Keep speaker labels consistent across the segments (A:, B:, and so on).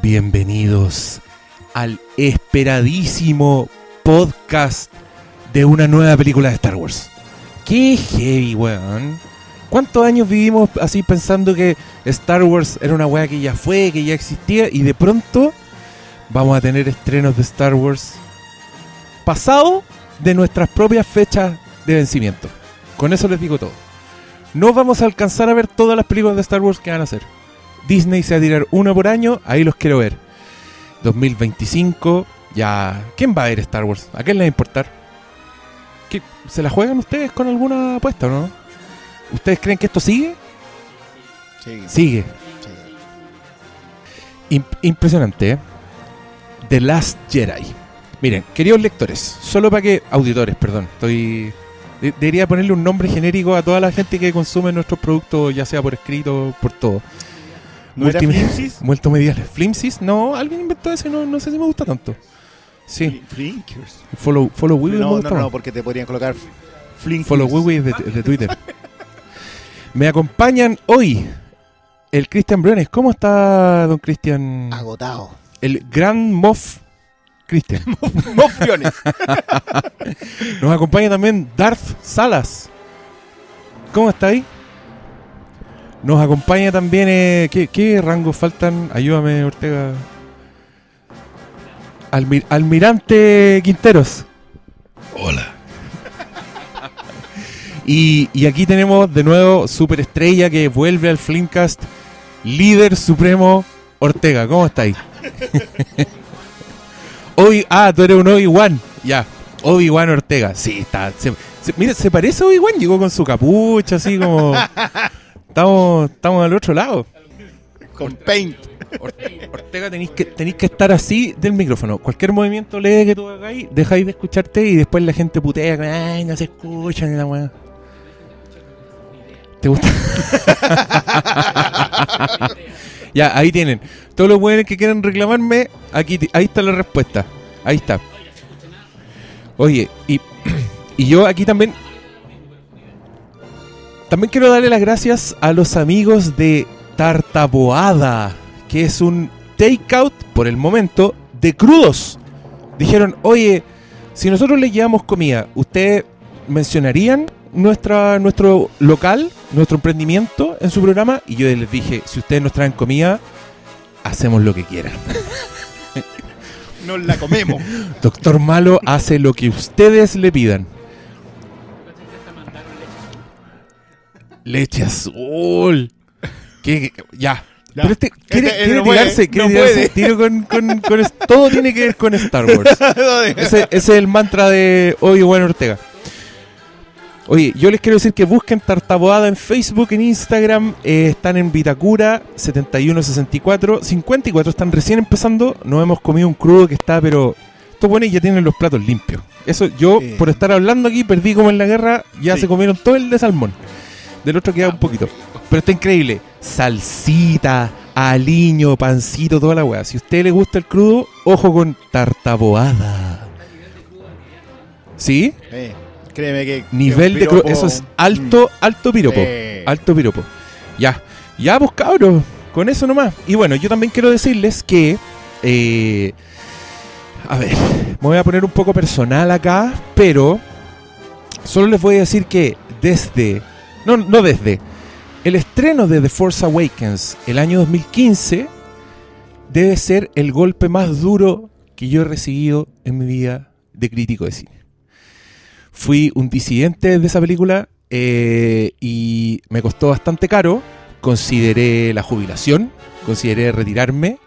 A: Bienvenidos al esperadísimo podcast de una nueva película de Star Wars. ¡Qué heavy, weón! ¿Cuántos años vivimos así pensando que Star Wars era una weá que ya fue, que ya existía y de pronto vamos a tener estrenos de Star Wars pasado de nuestras propias fechas de vencimiento? Con eso les digo todo. No vamos a alcanzar a ver todas las películas de Star Wars que van a hacer. Disney se va a tirar una por año, ahí los quiero ver. 2025, ya. ¿Quién va a ver Star Wars? ¿A quién le va a importar? ¿Qué- ¿Se la juegan ustedes con alguna apuesta o no? ¿Ustedes creen que esto sigue? Sigue. Im- impresionante, ¿eh? The Last Jedi. Miren, queridos lectores, solo para que. Auditores, perdón, estoy. de- debería ponerle un nombre genérico a toda la gente que consume nuestros productos, ya sea por escrito, por todo.
B: ¿No era Flimsis?
A: Multimediales. ¿Flimsis? No, alguien inventó ese, no, no sé si me gusta tanto. Sí,
B: Fli- Flinkers.
A: Follow, follow Wiwi
B: No, no, no, porque te podrían colocar Flinkers.
A: Follow Wiwi de, de Twitter. me acompañan hoy el Cristian Briones. ¿Cómo está, don Cristian?
B: Agotado.
A: El gran Moff Cristian.
B: Mofiones.
A: Nos acompaña también Darth Salas. ¿Cómo está ahí? Nos acompaña también. eh, ¿qué, qué rangos faltan? Ayúdame, Ortega. Almi- Almirante Quinteros.
C: Hola.
A: Y, y aquí tenemos de nuevo Superestrella que vuelve al Flimcast. Líder supremo Ortega. ¿Cómo estáis? Obi ah, tú eres un Obi-Wan. Ya. Obi-Wan Ortega. Sí, está. se- se- mira, se parece a Obi-Wan. Llegó con su capucha, así como. Estamos, estamos al otro lado.
B: Con paint.
A: Or- Ortega, tenéis que, tenéis que estar así del micrófono. Cualquier movimiento leve que tú hagáis, dejáis de escucharte y después la gente putea. que, Ay, no se escuchan. la weá". ¿Te gusta? ya, ahí tienen. Todos los buenos que quieran reclamarme, aquí, ahí está la respuesta. Ahí está. Oye, y, y yo aquí también. También quiero darle las gracias a los amigos de Tartaboada, que es un takeout por el momento de crudos. Dijeron, oye, si nosotros les llevamos comida, ¿ustedes mencionarían nuestra, nuestro local, nuestro emprendimiento en su programa? Y yo les dije, si ustedes nos traen comida, hacemos lo que quieran.
B: Nos la comemos.
A: Doctor Malo hace lo que ustedes le pidan. Leche azul. ¿Qué? Ya.
B: Ya.
A: Pero este quiere,
B: Este,
A: quiere
B: no puede,
A: tirarse, quiere
B: no
A: tirarse
B: puede.
A: tiro con, con- con es- todo tiene que ver con Star Wars. Ese, ese es el mantra de Obi-Wan Ortega. Oye, yo les quiero decir que busquen Tartaboada en Facebook, en Instagram. eh, están en Vitacura 7164. 54 están recién empezando. Nos hemos comido un crudo que está, pero estos buenos ya tienen los platos limpios. Eso yo,
B: Eh.
A: por estar hablando aquí, perdí como en la guerra. Ya
B: Sí.
A: se comieron todo el de salmón. Del otro queda un poquito. Pero está increíble. Salsita, aliño, pancito, toda la weá. Si a usted le gusta el crudo, ojo con tartaboada. ¿Sí?
B: Eh, créeme que.
A: Nivel
B: que
A: de crudo. Eso es alto, alto piropo.
B: Eh,
A: Alto piropo. Ya. Ya, pues cabros. Con eso nomás. Y bueno, yo también quiero decirles que. eh, a ver, me voy a poner un poco personal acá, pero solo les voy a decir que desde. No, no desde. El estreno de The Force Awakens el año 2015 debe ser el golpe más duro que yo he recibido en mi vida de crítico de cine. Fui un disidente de esa película eh, y me costó bastante caro. Consideré la jubilación, consideré retirarme.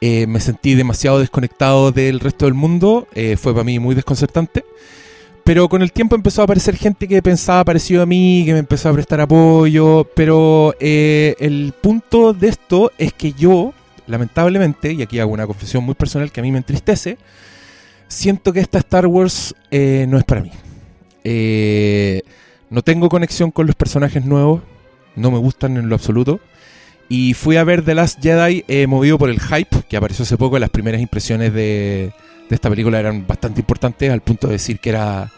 A: eh, me sentí demasiado desconectado del resto del mundo. eh, fue para mí muy desconcertante. Pero con el tiempo empezó a aparecer gente que pensaba parecido a mí, que me empezó a prestar apoyo. Pero eh, el punto de esto es que yo, lamentablemente, y aquí hago una confesión muy personal que a mí me entristece, siento que esta Star Wars eh, no es para mí. Eh, no tengo conexión con los personajes nuevos, no me gustan en lo absoluto. Y fui a ver The Last Jedi eh, movido por el hype que apareció hace poco. Las primeras impresiones de, de esta película eran bastante importantes al punto de decir que era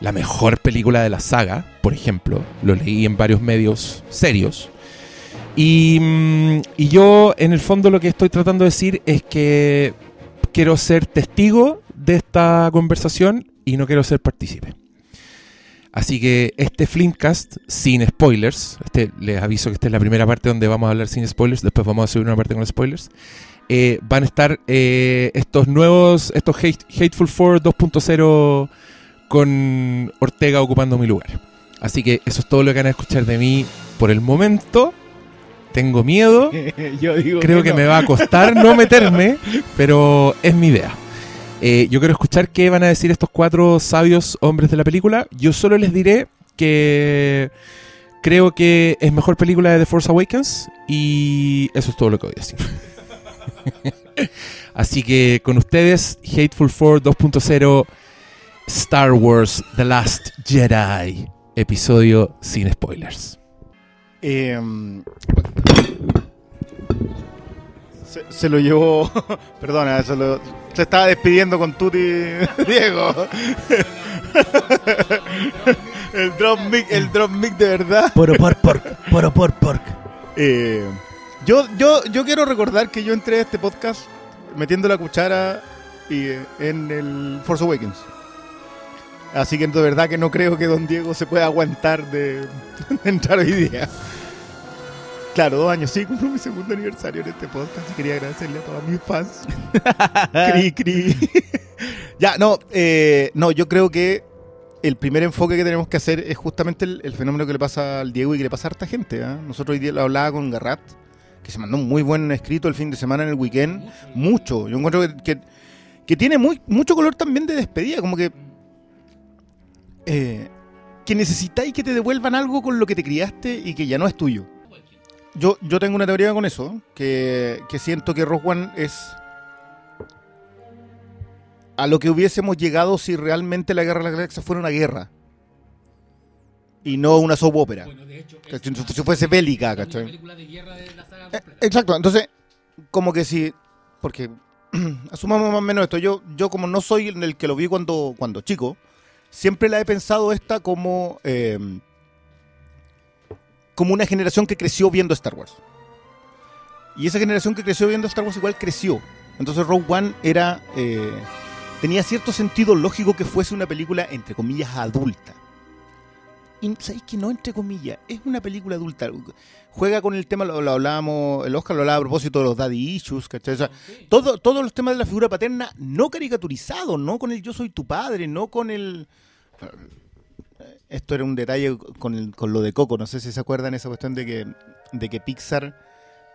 A: la mejor película de la saga, por ejemplo. Lo leí en varios medios serios. Y, mm, y yo, en el fondo, lo que estoy tratando de decir es que quiero ser testigo de esta conversación y no quiero ser partícipe. Así que este Flimcast, sin spoilers, este, les aviso que esta es la primera parte donde vamos a hablar sin spoilers, después vamos a subir una parte con spoilers. eh, van a estar eh, estos nuevos, estos Hate- Hateful Four 2.0 con Ortega ocupando mi lugar. Así que eso es todo lo que van a escuchar de mí por el momento. Tengo miedo,
B: Yo digo
A: creo que
B: no.
A: me va a costar no meterme, pero es mi idea. Eh, yo quiero escuchar qué van a decir estos cuatro sabios hombres de la película. Yo solo les diré que creo que es mejor película de The Force Awakens y eso es todo lo que voy a decir. Así que con ustedes, Hateful Four 2.0 Star Wars The Last Jedi, episodio sin spoilers.
B: Eh, se, se lo llevó. Perdona, se, lo- se estaba despidiendo con Tuti Diego. el drop mic, el drop mic de verdad.
C: Poro por pork, poro por pork.
B: Eh, yo, yo, yo quiero recordar que yo entré a este podcast metiendo la cuchara y, en el Force Awakens. Así que de verdad que no creo que Don Diego se pueda aguantar de, de entrar hoy día. Claro, dos años, sí, cumplo mi segundo aniversario en este podcast y quería agradecerle a todos mis fans. cri, cri. ya, no, eh, no, yo creo que el primer enfoque que tenemos que hacer es justamente el, el fenómeno que le pasa al Diego y que le pasa a harta gente. ¿ah? Nosotros hoy día lo hablaba con Garrat, que se mandó un muy buen escrito el fin de semana en el weekend. Mucho. Yo encuentro que, que, que tiene muy, mucho color también de despedida, como que. eh, que necesitáis que te devuelvan algo con lo que te criaste y que ya no es tuyo. Yo, yo tengo una teoría con eso, que, que siento que Rogue One es a lo que hubiésemos llegado si realmente la Guerra de la Galaxia fuera una guerra. Y no una soap opera.
D: Bueno, de hecho,
B: Si si fuese bélica,
D: una
B: ¿cachai?
D: película de guerra de la saga
B: Eh. Exacto, entonces, como que si. Porque asumamos más o menos esto. Yo, yo como no soy el que lo vi cuando, cuando chico, siempre la he pensado esta como. eh, como una generación que creció viendo Star Wars. Y esa generación que creció viendo Star Wars igual creció. Entonces Rogue One era. eh, tenía cierto sentido lógico que fuese una película, entre comillas, adulta. Y sabéis que no, entre comillas, es una película adulta. Juega con el tema, lo, lo hablábamos, el Oscar lo hablaba a propósito de los daddy issues, ¿cachai? O sea, todo, todos los temas de la figura paterna no caricaturizados, no con el yo soy tu padre, no con el... Esto era un detalle con, el- con lo de Coco, no sé si se acuerdan esa cuestión de que, de que Pixar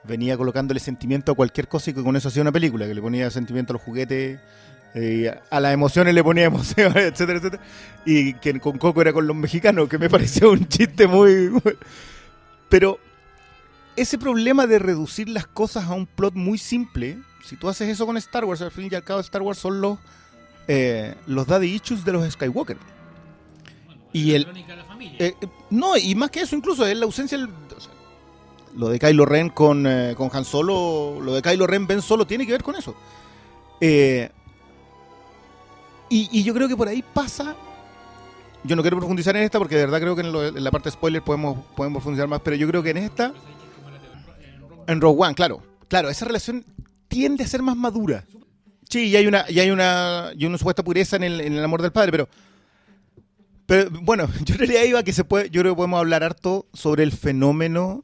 B: venía colocándole sentimiento a cualquier cosa y que con eso hacía una película, que le ponía sentimiento a los juguetes, eh, a las emociones le ponía emociones, etcétera, etcétera. Y que con Coco era con los mexicanos, que me pareció un chiste muy... Pero ese problema de reducir las cosas a un plot muy simple, si tú haces eso con Star Wars, al fin y al cabo Star Wars son los, eh, los daddy issues de los Skywalker. Y el,
D: Crónica de la familia.
B: eh, eh, no, y más que eso, incluso es la ausencia. del- o sea, lo de Kylo Ren con, eh, con Han Solo, lo de Kylo Ren Ben Solo tiene que ver con eso. Eh, y, y yo creo que por ahí pasa. Yo no quiero profundizar en esta porque de verdad creo que en, lo- en la parte spoiler podemos, podemos profundizar más, pero yo creo que en esta, en Rogue One, claro, claro, esa relación tiende a ser más madura. Sí, y hay una, y hay una, y una supuesta pureza en el, en el amor del padre, pero pero bueno, yo en realidad iba a que se puede, yo creo que podemos hablar harto sobre el fenómeno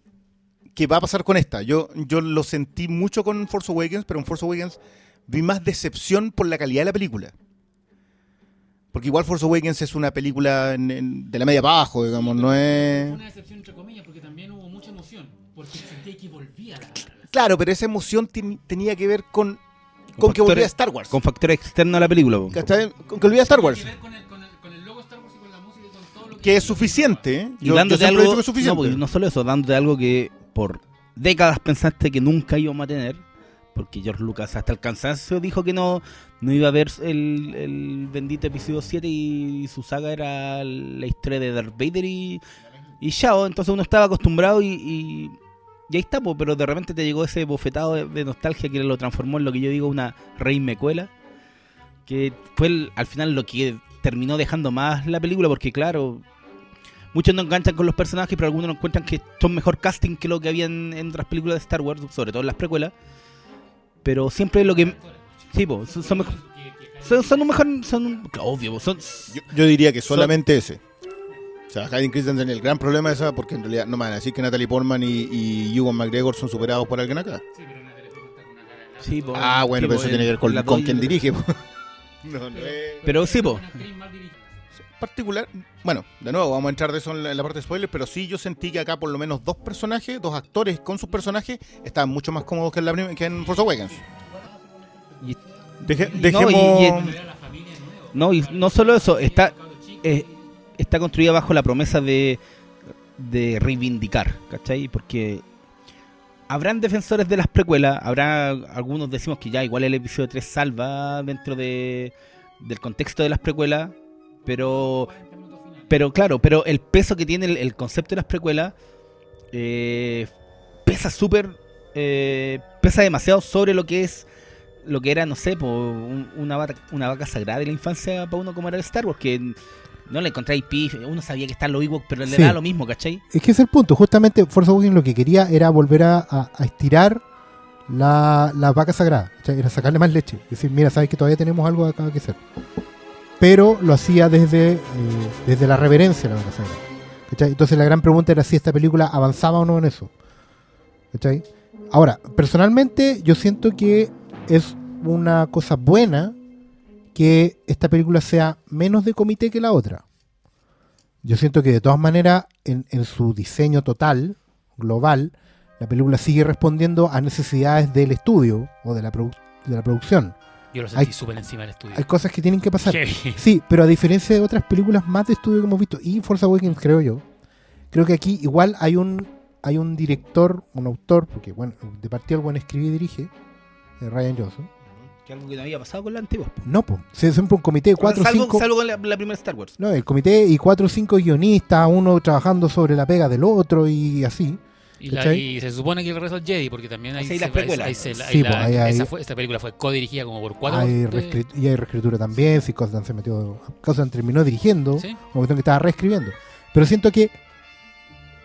B: que va a pasar con esta. Yo, yo lo sentí mucho con Force Awakens, pero en Force Awakens vi más decepción por la calidad de la película. Porque igual Force Awakens es una película en- en- de la media para abajo, digamos, no es...
D: una decepción entre comillas porque también hubo mucha emoción. Porque sentí que volvía a la
B: Claro, pero esa emoción ten- tenía que ver con, con que
C: factores-
B: volvía a Star Wars.
C: Con factor externo a la película.
B: Con que volvía a Star Wars.
D: Tiene que ver con con, con el que...
B: Es suficiente. ¿eh?
C: Y
B: Yo, yo
C: dándote
B: he
C: algo.
B: dicho que es suficiente.
C: No, pues, no solo eso, dándote algo que por décadas pensaste que nunca íbamos a tener. Porque George Lucas hasta el cansancio dijo que no, no iba a ver el, el bendito episodio 7 y su saga era la historia de Darth Vader y, y Shao. Entonces uno estaba acostumbrado y, y, y ahí está, po, pero de repente te llegó ese bofetado de, de nostalgia que lo transformó en lo que yo digo una rey mecuela. Que fue el- al final lo que terminó dejando más la película, porque claro, muchos no enganchan con los personajes, pero algunos no encuentran que son mejor casting que lo que había en, en otras películas de Star Wars, sobre todo en las precuelas. Pero siempre lo que. Sí, po, son, son mejor. Son, son un mejor. Son obvio, son.
B: Yo, yo diría que solamente ese. O sea, Hayden Christensen, el gran problema es esa, porque en realidad no me van a decir que Natalie Portman y, y Ewan McGregor son superados por alguien acá.
C: Sí, po,
B: Ah, bueno,
C: sí,
B: pero
C: po,
B: eso tiene que ver con, con
C: doy-
B: quien dirige. po. No, no es
C: Pero sí, po.
B: particular. Bueno, de nuevo, vamos a entrar de eso en la, en la parte de spoilers, pero sí yo sentí que acá por lo menos dos personajes, dos actores con sus personajes, estaban mucho más cómodos que en, la que en Force Awakens.
C: Y-
B: Deje-
C: No,
B: dejemos...
C: y- y- No, y no solo eso, está, eh, está construida bajo la promesa de, de reivindicar, ¿cachai? Porque habrán defensores de las precuelas, habrá algunos decimos que ya igual el episodio 3 salva dentro de, del contexto de las precuelas, pero pero claro, pero el peso que tiene el, concepto de las precuelas eh, pesa súper, eh, pesa demasiado sobre lo que es lo que era, no sé, po, un- una, vaca, una vaca sagrada de la infancia para uno como era el Star Wars, que no le encontráis pif, uno sabía que están los Ewoks, pero le
E: Sí.
C: da lo mismo, ¿cachai?
E: Es que ese es el punto. Justamente Force Awakens lo que quería era volver a, a- a estirar la, la vaca sagrada. ¿cachai? Era sacarle más leche. Es decir, mira, sabes que todavía tenemos algo acá que hacer. Pero lo hacía desde, eh, desde la reverencia a la vaca sagrada. ¿cachai? Entonces la gran pregunta era si esta película avanzaba o no en eso. ¿cachai? Ahora, personalmente yo siento que es una cosa buena que esta película sea menos de comité que la otra. Yo siento que de todas maneras, en, en su diseño total, global, la película sigue respondiendo a necesidades del estudio o de la, produ- de la producción.
D: Yo lo sentí súper encima del estudio.
E: Hay cosas que tienen que pasar.
D: Heavy.
E: Sí, pero a diferencia de otras películas más de estudio que hemos visto, y Force Awakens creo yo, creo que aquí igual hay un hay un director, un autor, porque bueno, de partida el buen escribe y dirige, eh, Ryan Johnson.
C: Que algo que no había pasado con la antigua.
E: No, pues, siempre un comité de cuatro o
C: salvo,
E: cinco...
C: salvo con la, la primera Star Wars.
E: No, el comité y cuatro o cinco guionistas, uno trabajando sobre la pega del otro y así.
D: Y, la-
E: ¿Cachai?
D: y se supone que el resto es Jedi, porque también hay, se- se-
E: Sí, pues,
D: esta película fue codirigida como por cuatro.
E: Hay
D: de-
E: reescrit- y hay reescritura también, si Costan se metió, Costan terminó dirigiendo,
D: ¿Sí?
E: o cuestión que estaba reescribiendo. Pero siento que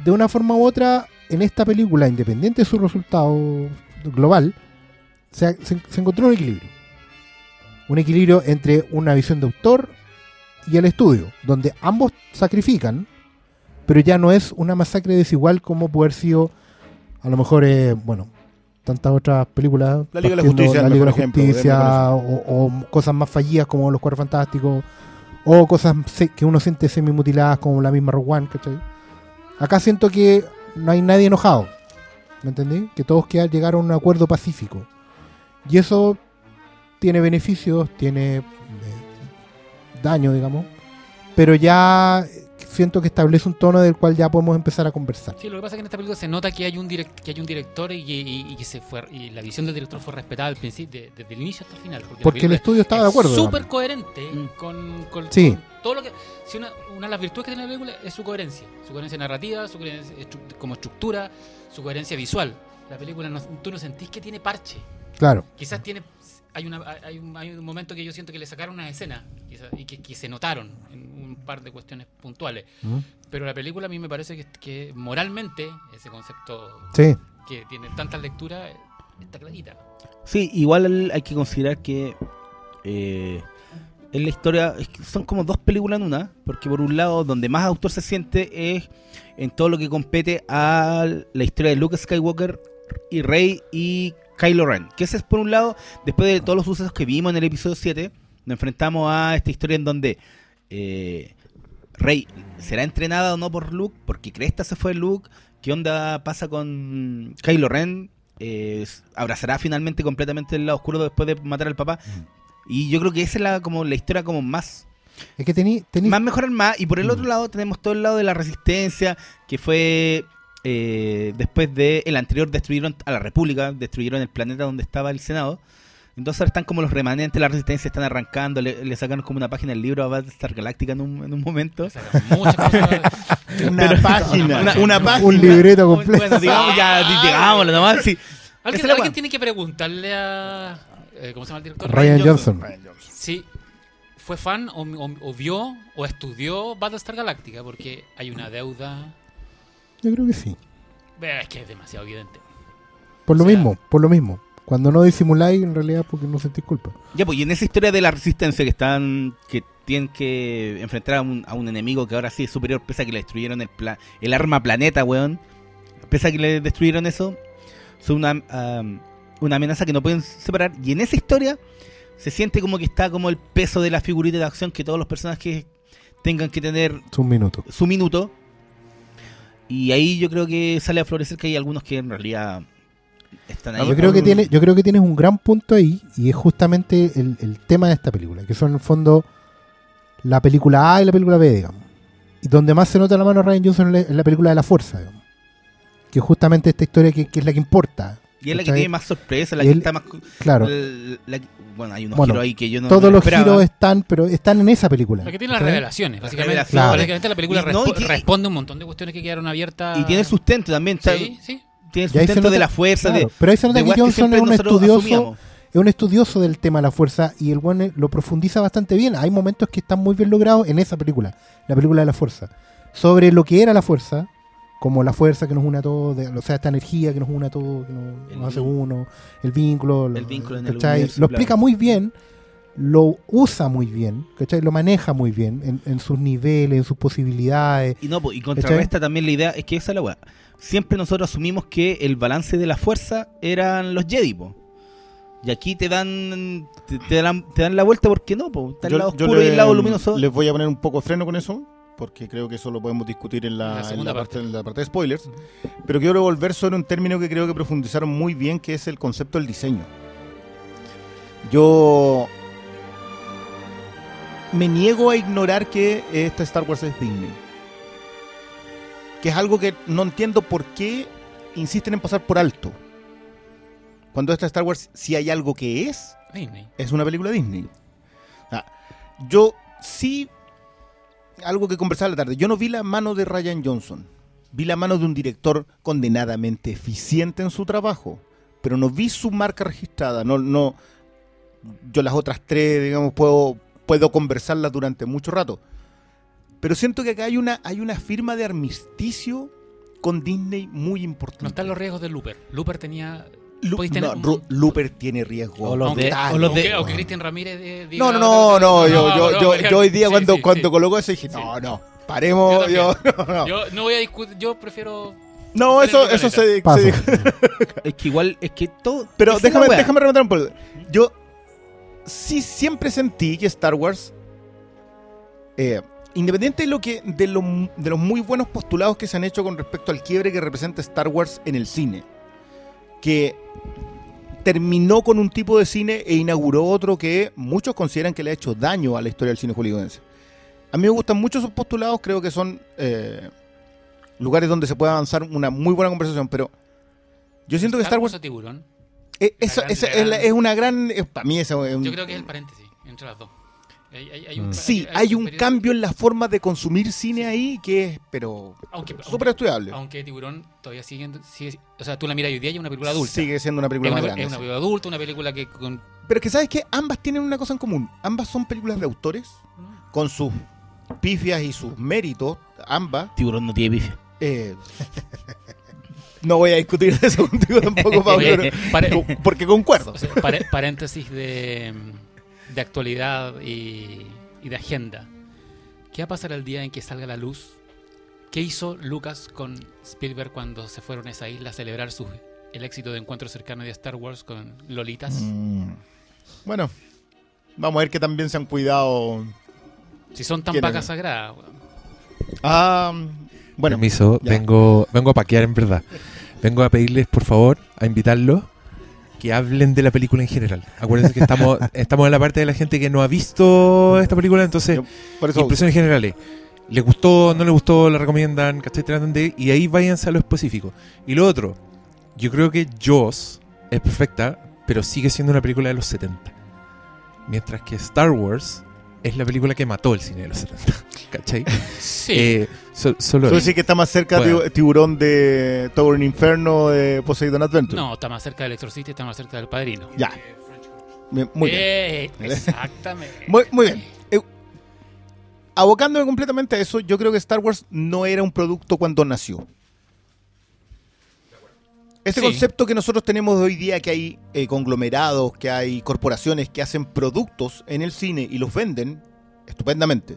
E: de una forma u otra, en esta película, independiente de su resultado global, se, se- se encontró un equilibrio. Un equilibrio entre una visión de autor y el estudio, donde ambos sacrifican, pero ya no es una masacre desigual como puede haber sido, a lo mejor, eh, bueno, tantas otras películas.
B: La Liga de la Justicia,
E: La
B: el
E: Liga de la
B: mejor ejemplo,
E: Justicia,
B: démoslo
E: o, o cosas más fallidas como Los Cuatro Fantásticos, o cosas que uno siente semi-mutiladas como la misma Rogue One, ¿cachai? Acá siento que no hay nadie enojado, ¿me entendí? Que todos llegaron a un acuerdo pacífico. Y eso tiene beneficios, tiene eh, daño, digamos, pero ya siento que establece un tono del cual ya podemos empezar a conversar.
D: Sí, lo que pasa es que en esta película se nota que hay un direct- que hay un director y, y- y que se fue y la visión del director fue respetada al principio, de- desde el inicio hasta el final. Porque,
E: Porque el estudio estaba de
D: es
E: acuerdo.
D: Súper coherente
C: Mm.
D: con, con-
E: Sí.
D: con todo lo que. Si una, una de las virtudes que tiene la película es su coherencia. Su coherencia narrativa, su coherencia estru- como estructura, su coherencia visual. La película, no, tú no sentís que tiene parche.
E: Claro.
D: Quizás tiene. Hay, una, hay, un, hay un momento que yo siento que le sacaron una escena quizás, y que, que se notaron en un par de cuestiones puntuales.
E: ¿Mm?
D: Pero la película a mí me parece que, que moralmente, ese concepto
E: Sí.
D: que tiene tantas lecturas, está clarita.
C: Sí, igual hay que considerar que eh, en la historia es que son como dos películas en una, porque por un lado donde más autor se siente es en todo lo que compete a la historia de Luke Skywalker y Rey y Kylo Ren. Que ese es por un lado, después de todos los sucesos que vimos en el episodio 7, nos enfrentamos a esta historia en donde eh, Rey será entrenada o no por Luke, porque Cresta se fue Luke, qué onda pasa con Kylo Ren, eh, abrazará finalmente completamente el lado oscuro después de matar al papá. Y yo creo que esa es la, como la historia como más
E: Es que tení, tení-
C: más mejorar más. Y por el otro lado tenemos todo el lado de la resistencia, que fue eh, después de el anterior destruyeron a la República, destruyeron el planeta donde estaba el Senado. Entonces ahora están como los remanentes la resistencia, están arrancando, le, le sacaron como una página del libro a Battlestar Galactica en un, en un momento.
D: Muchas cosas.
B: Una página,
D: Una-
B: una, página.
E: un libreto completo.
C: Bueno, digamos, ya digámoslo nomás. Sí.
D: ¿Alguien, tiene que preguntarle a. eh, ¿Cómo se llama el director?
E: Ryan Johnson.
D: Sí. fue fan o, o- o vio o estudió Battlestar Galactica, porque hay una deuda.
E: Yo creo que sí.
D: Es que es demasiado evidente.
E: Por lo
D: O sea-
E: mismo, por lo mismo. Cuando no disimuláis, en realidad, porque no sentís culpa.
C: Ya, pues, y en esa historia de la resistencia que están, que tienen que enfrentar a un, a un enemigo que ahora sí es superior, pese a que le destruyeron el, pla- el arma planeta, weón. Pese a que le destruyeron eso, son una, am, una amenaza que no pueden separar. Y en esa historia se siente como que está como el peso de la figurita de acción que todos los personajes tengan que tener
E: Es un minuto.
C: su minuto. Y ahí yo creo que sale a florecer que hay algunos que en realidad están ahí.
E: Yo creo que tiene, yo creo que tienes un gran punto ahí y es justamente el, el tema de esta película, que son en el fondo la película A y la película B, digamos. Y donde más se nota la mano de Ryan Johnson es la, es la película de la fuerza, digamos. Que es justamente esta historia que, que es la que importa.
C: Y es la que tiene más sorpresa, la que está más...
E: Claro,
C: la- la- bueno, hay unos
E: Bueno,
C: giros ahí que yo no
E: todos
C: no
E: los giros están, pero están en esa película.
D: La que tiene las revelaciones.
C: Las
D: Básicamente,
C: revelaciones.
E: Claro.
D: básicamente la película
C: Y no, tiene-
D: responde a un montón de cuestiones que quedaron abiertas.
C: Y tiene sustento también.
D: Sí, sí.
C: Tiene sustento de la fuerza.
E: Claro,
C: de,
E: pero ahí se nota
C: de
E: que Johnson es un estudioso,
C: asumíamos.
E: es un estudioso del tema de la fuerza y el one lo profundiza bastante bien. Hay momentos que están muy bien logrados en esa película, la película de la fuerza, sobre lo que era la fuerza, como la fuerza que nos une a todos, de- o sea, esta energía que nos une a todos, que nos,
C: El
E: nos hace uno, el vínculo,
C: El
E: lo-
C: vínculo en el
E: lo
C: claro.
E: explica muy bien, lo usa muy bien, ¿cachai? lo maneja muy bien en, en sus niveles, en sus posibilidades.
C: Y no, po, y contrarresta también la idea, es que esa es la weá. Siempre nosotros asumimos que el balance de la fuerza eran los Jedi, po. Y aquí te dan te, te dan, te dan la vuelta porque no, po. Está el
B: Yo-
C: lado oscuro y
B: le-
C: el lado luminoso.
B: Les voy a poner un poco de freno con eso, porque creo que eso lo podemos discutir en la,
D: La
B: en la
D: segunda
B: parte,
D: parte.
B: en la parte de spoilers. Pero quiero volver sobre un término que creo que profundizaron muy bien, que es el concepto del diseño. Yo me niego a ignorar que esta Star Wars es Disney. Que es algo que no entiendo por qué insisten en pasar por alto. Cuando esta Star Wars, si hay algo que es,
D: Disney.
B: es una película Disney. O sea, yo sí, algo que conversaba la tarde, yo no vi la mano de Ryan Johnson, vi la mano de un director condenadamente eficiente en su trabajo, pero no vi su marca registrada, no, no, yo las otras tres, digamos, puedo, puedo conversarlas durante mucho rato, pero siento que acá hay una, hay una firma de armisticio con Disney muy importante.
D: No están los riesgos de Looper. Looper tenía.
B: No,
D: un-
B: Looper tiene riesgo.
C: O los de- o los de-
D: Aunque, aunque Cristian Ramírez diga
B: No, no, no, no, yo,
D: no,
B: yo,
D: no,
B: yo, hoy día
D: sí,
B: cuando,
D: sí,
B: cuando
D: sí.
B: colocó eso dije,
D: Sí.
B: no, no, paremos,
D: Yo
B: yo, no, no.
D: Yo no voy a discutir, yo prefiero.
B: No, eso, eso se, se.
C: Es que igual, es que todo.
B: Pero déjame, déjame remontar un poco. Yo sí siempre sentí que Star Wars, eh, independiente de lo que de, lo- de los muy buenos postulados que se han hecho con respecto al quiebre que representa Star Wars en el cine, que terminó con un tipo de cine e inauguró otro que muchos consideran que le ha hecho daño a la historia del cine hollywoodense. A mí me gustan mucho esos postulados, creo que son eh, lugares donde se puede avanzar una muy buena conversación, pero yo siento que Star Wars
D: Tiburón.
B: eh,
D: gran-
B: esa es,
D: gran-
B: es una gran. Para mí, eso es un-
D: Yo creo que es el paréntesis entre las dos. Hay, hay- hay un,
E: Mm.
B: Sí, hay un cambio en la forma de consumir cine ahí que es, pero.
D: Aunque,
B: Súper
D: aunque,
B: estudiable.
D: aunque Tiburón todavía sigue, sigue- O sea, tú la miras hoy día y es una película adulta.
B: Sigue siendo una
D: es
B: película
D: una, es
B: grande.
D: una
B: sí.
D: película adulta, una película que con.
B: Pero que sabes que ambas tienen una cosa en común. Ambas son películas de autores, con sus pifias y sus méritos, ambas.
C: Tiburón no tiene bife.
B: eh, no voy a discutir eso contigo tampoco, Pablo, porque concuerdo.
D: o sea, pare- paréntesis de, de actualidad y, y de agenda. ¿Qué va a pasar el día en que salga la luz? ¿Qué hizo Lucas con Spielberg cuando se fueron a esa isla a celebrar su, el éxito de encuentro cercano de Star Wars con Lolitas?
B: Mm. Bueno, vamos a ver que también se han cuidado.
D: Si son tan
B: ¿Quién
D: vacas sagradas.
B: Ah, bueno,
A: Permiso,
B: ya.
A: vengo, vengo a paquear en verdad. Vengo a pedirles, por favor, a invitarlos que hablen de la película en general. Acuérdense que estamos, estamos en la parte de la gente que no ha visto esta película, entonces,
B: Yo- por eso.
A: impresiones generales. ¿Les gustó? ¿No les gustó? ¿La recomiendan? ¿Cachai? Tratan de- y ahí váyanse a lo específico. Y lo otro, yo creo que Jaws es perfecta, pero sigue siendo una película de los 70. Mientras que Star Wars es la película que mató el cine de los 70. ¿Cachai?
D: Sí.
A: Eh, so- solo
B: Tú decís que está más cerca
A: Bueno.
B: de tiburón de Tower in Inferno de Poseidon Adventure.
D: no, está más cerca del Exorcista y está más cerca del Padrino.
B: Ya. Bien, Muy bien.
D: Eh, exactamente.
B: Muy, muy bien. Eh, abocándome completamente a eso, yo creo que Star Wars no era un producto cuando nació. Este
D: Sí.
B: concepto que nosotros tenemos hoy día, que hay eh, conglomerados, que hay corporaciones que hacen productos en el cine y los venden estupendamente,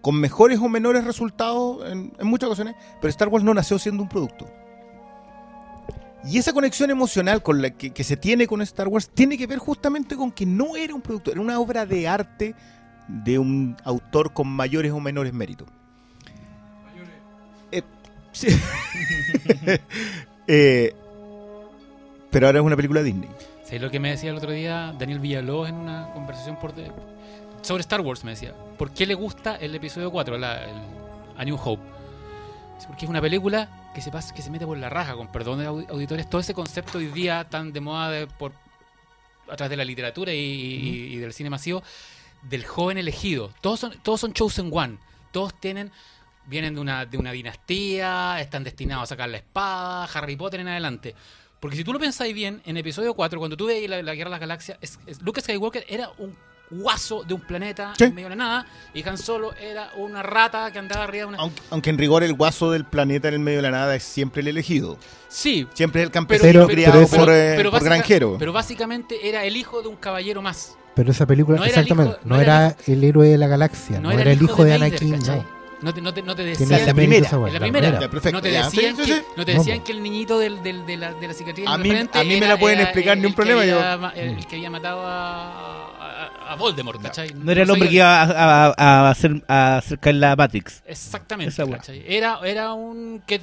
B: con mejores o menores resultados en, en muchas ocasiones, pero Star Wars no nació siendo un producto. Y esa conexión emocional con la que, que se tiene con Star Wars tiene que ver justamente con que no era un producto, era una obra de arte de un autor con mayores o menores méritos. Eh, sí. Eh, pero ahora es una película Disney.
D: ¿Sabes lo que me decía el otro día Daniel Villalobos en una conversación por de- sobre Star Wars? Me decía, ¿por qué le gusta el episodio 4, la, el, A New Hope? Porque es una película que se, pasa, que se mete por la raja, con perdón de audi- auditores, todo ese concepto hoy día tan de moda de, por, a través de la literatura y, y- y del cine masivo, del joven elegido. Todos son, todos son chosen one. Todos tienen vienen de una, de una dinastía, están destinados a sacar la espada, Harry Potter en adelante. Porque si tú lo pensáis bien, en episodio 4, cuando tú veis la, la Guerra de las Galaxias, es- es- Luke Skywalker era un guaso de un planeta
B: Sí.
D: en medio de la nada, y Han Solo era una rata que andaba arriba de una...
B: Aunque, aunque en rigor el guaso del planeta en el medio de la nada es siempre el elegido.
D: Sí,
B: Siempre es el campesino
E: Pero-
B: criado
E: pero
B: por, eh, por
D: básica-
B: granjero.
D: pero básicamente era el hijo de un caballero más.
E: Pero esa película,
D: No era el
E: exactamente,
D: hijo-
E: no,
D: no era
E: era el héroe de la galaxia, no, era el hijo de,
D: Vader,
E: Anakin,
D: ¿cachai?
E: no.
D: No te, no te, no te decían...
B: la
E: mérito
B: primera,
D: En la primera.
B: Ya, perfecto,
D: no te
B: ya,
D: decían,
B: sí, sí,
D: que, no te decían que el niñito del, del- de, la, de la cicatriz
B: A
D: en
B: mí-
D: la
B: a mí me la pueden
D: era
B: explicar
D: el-
B: ni un problema,
D: había
B: yo-
D: el, que había matado a, a, a Voldemort, ¿cachai?
C: No era el hombre que iba a, a- a hacer, a acercar la Matrix.
D: Exactamente. ¿cachai? Era, era un... que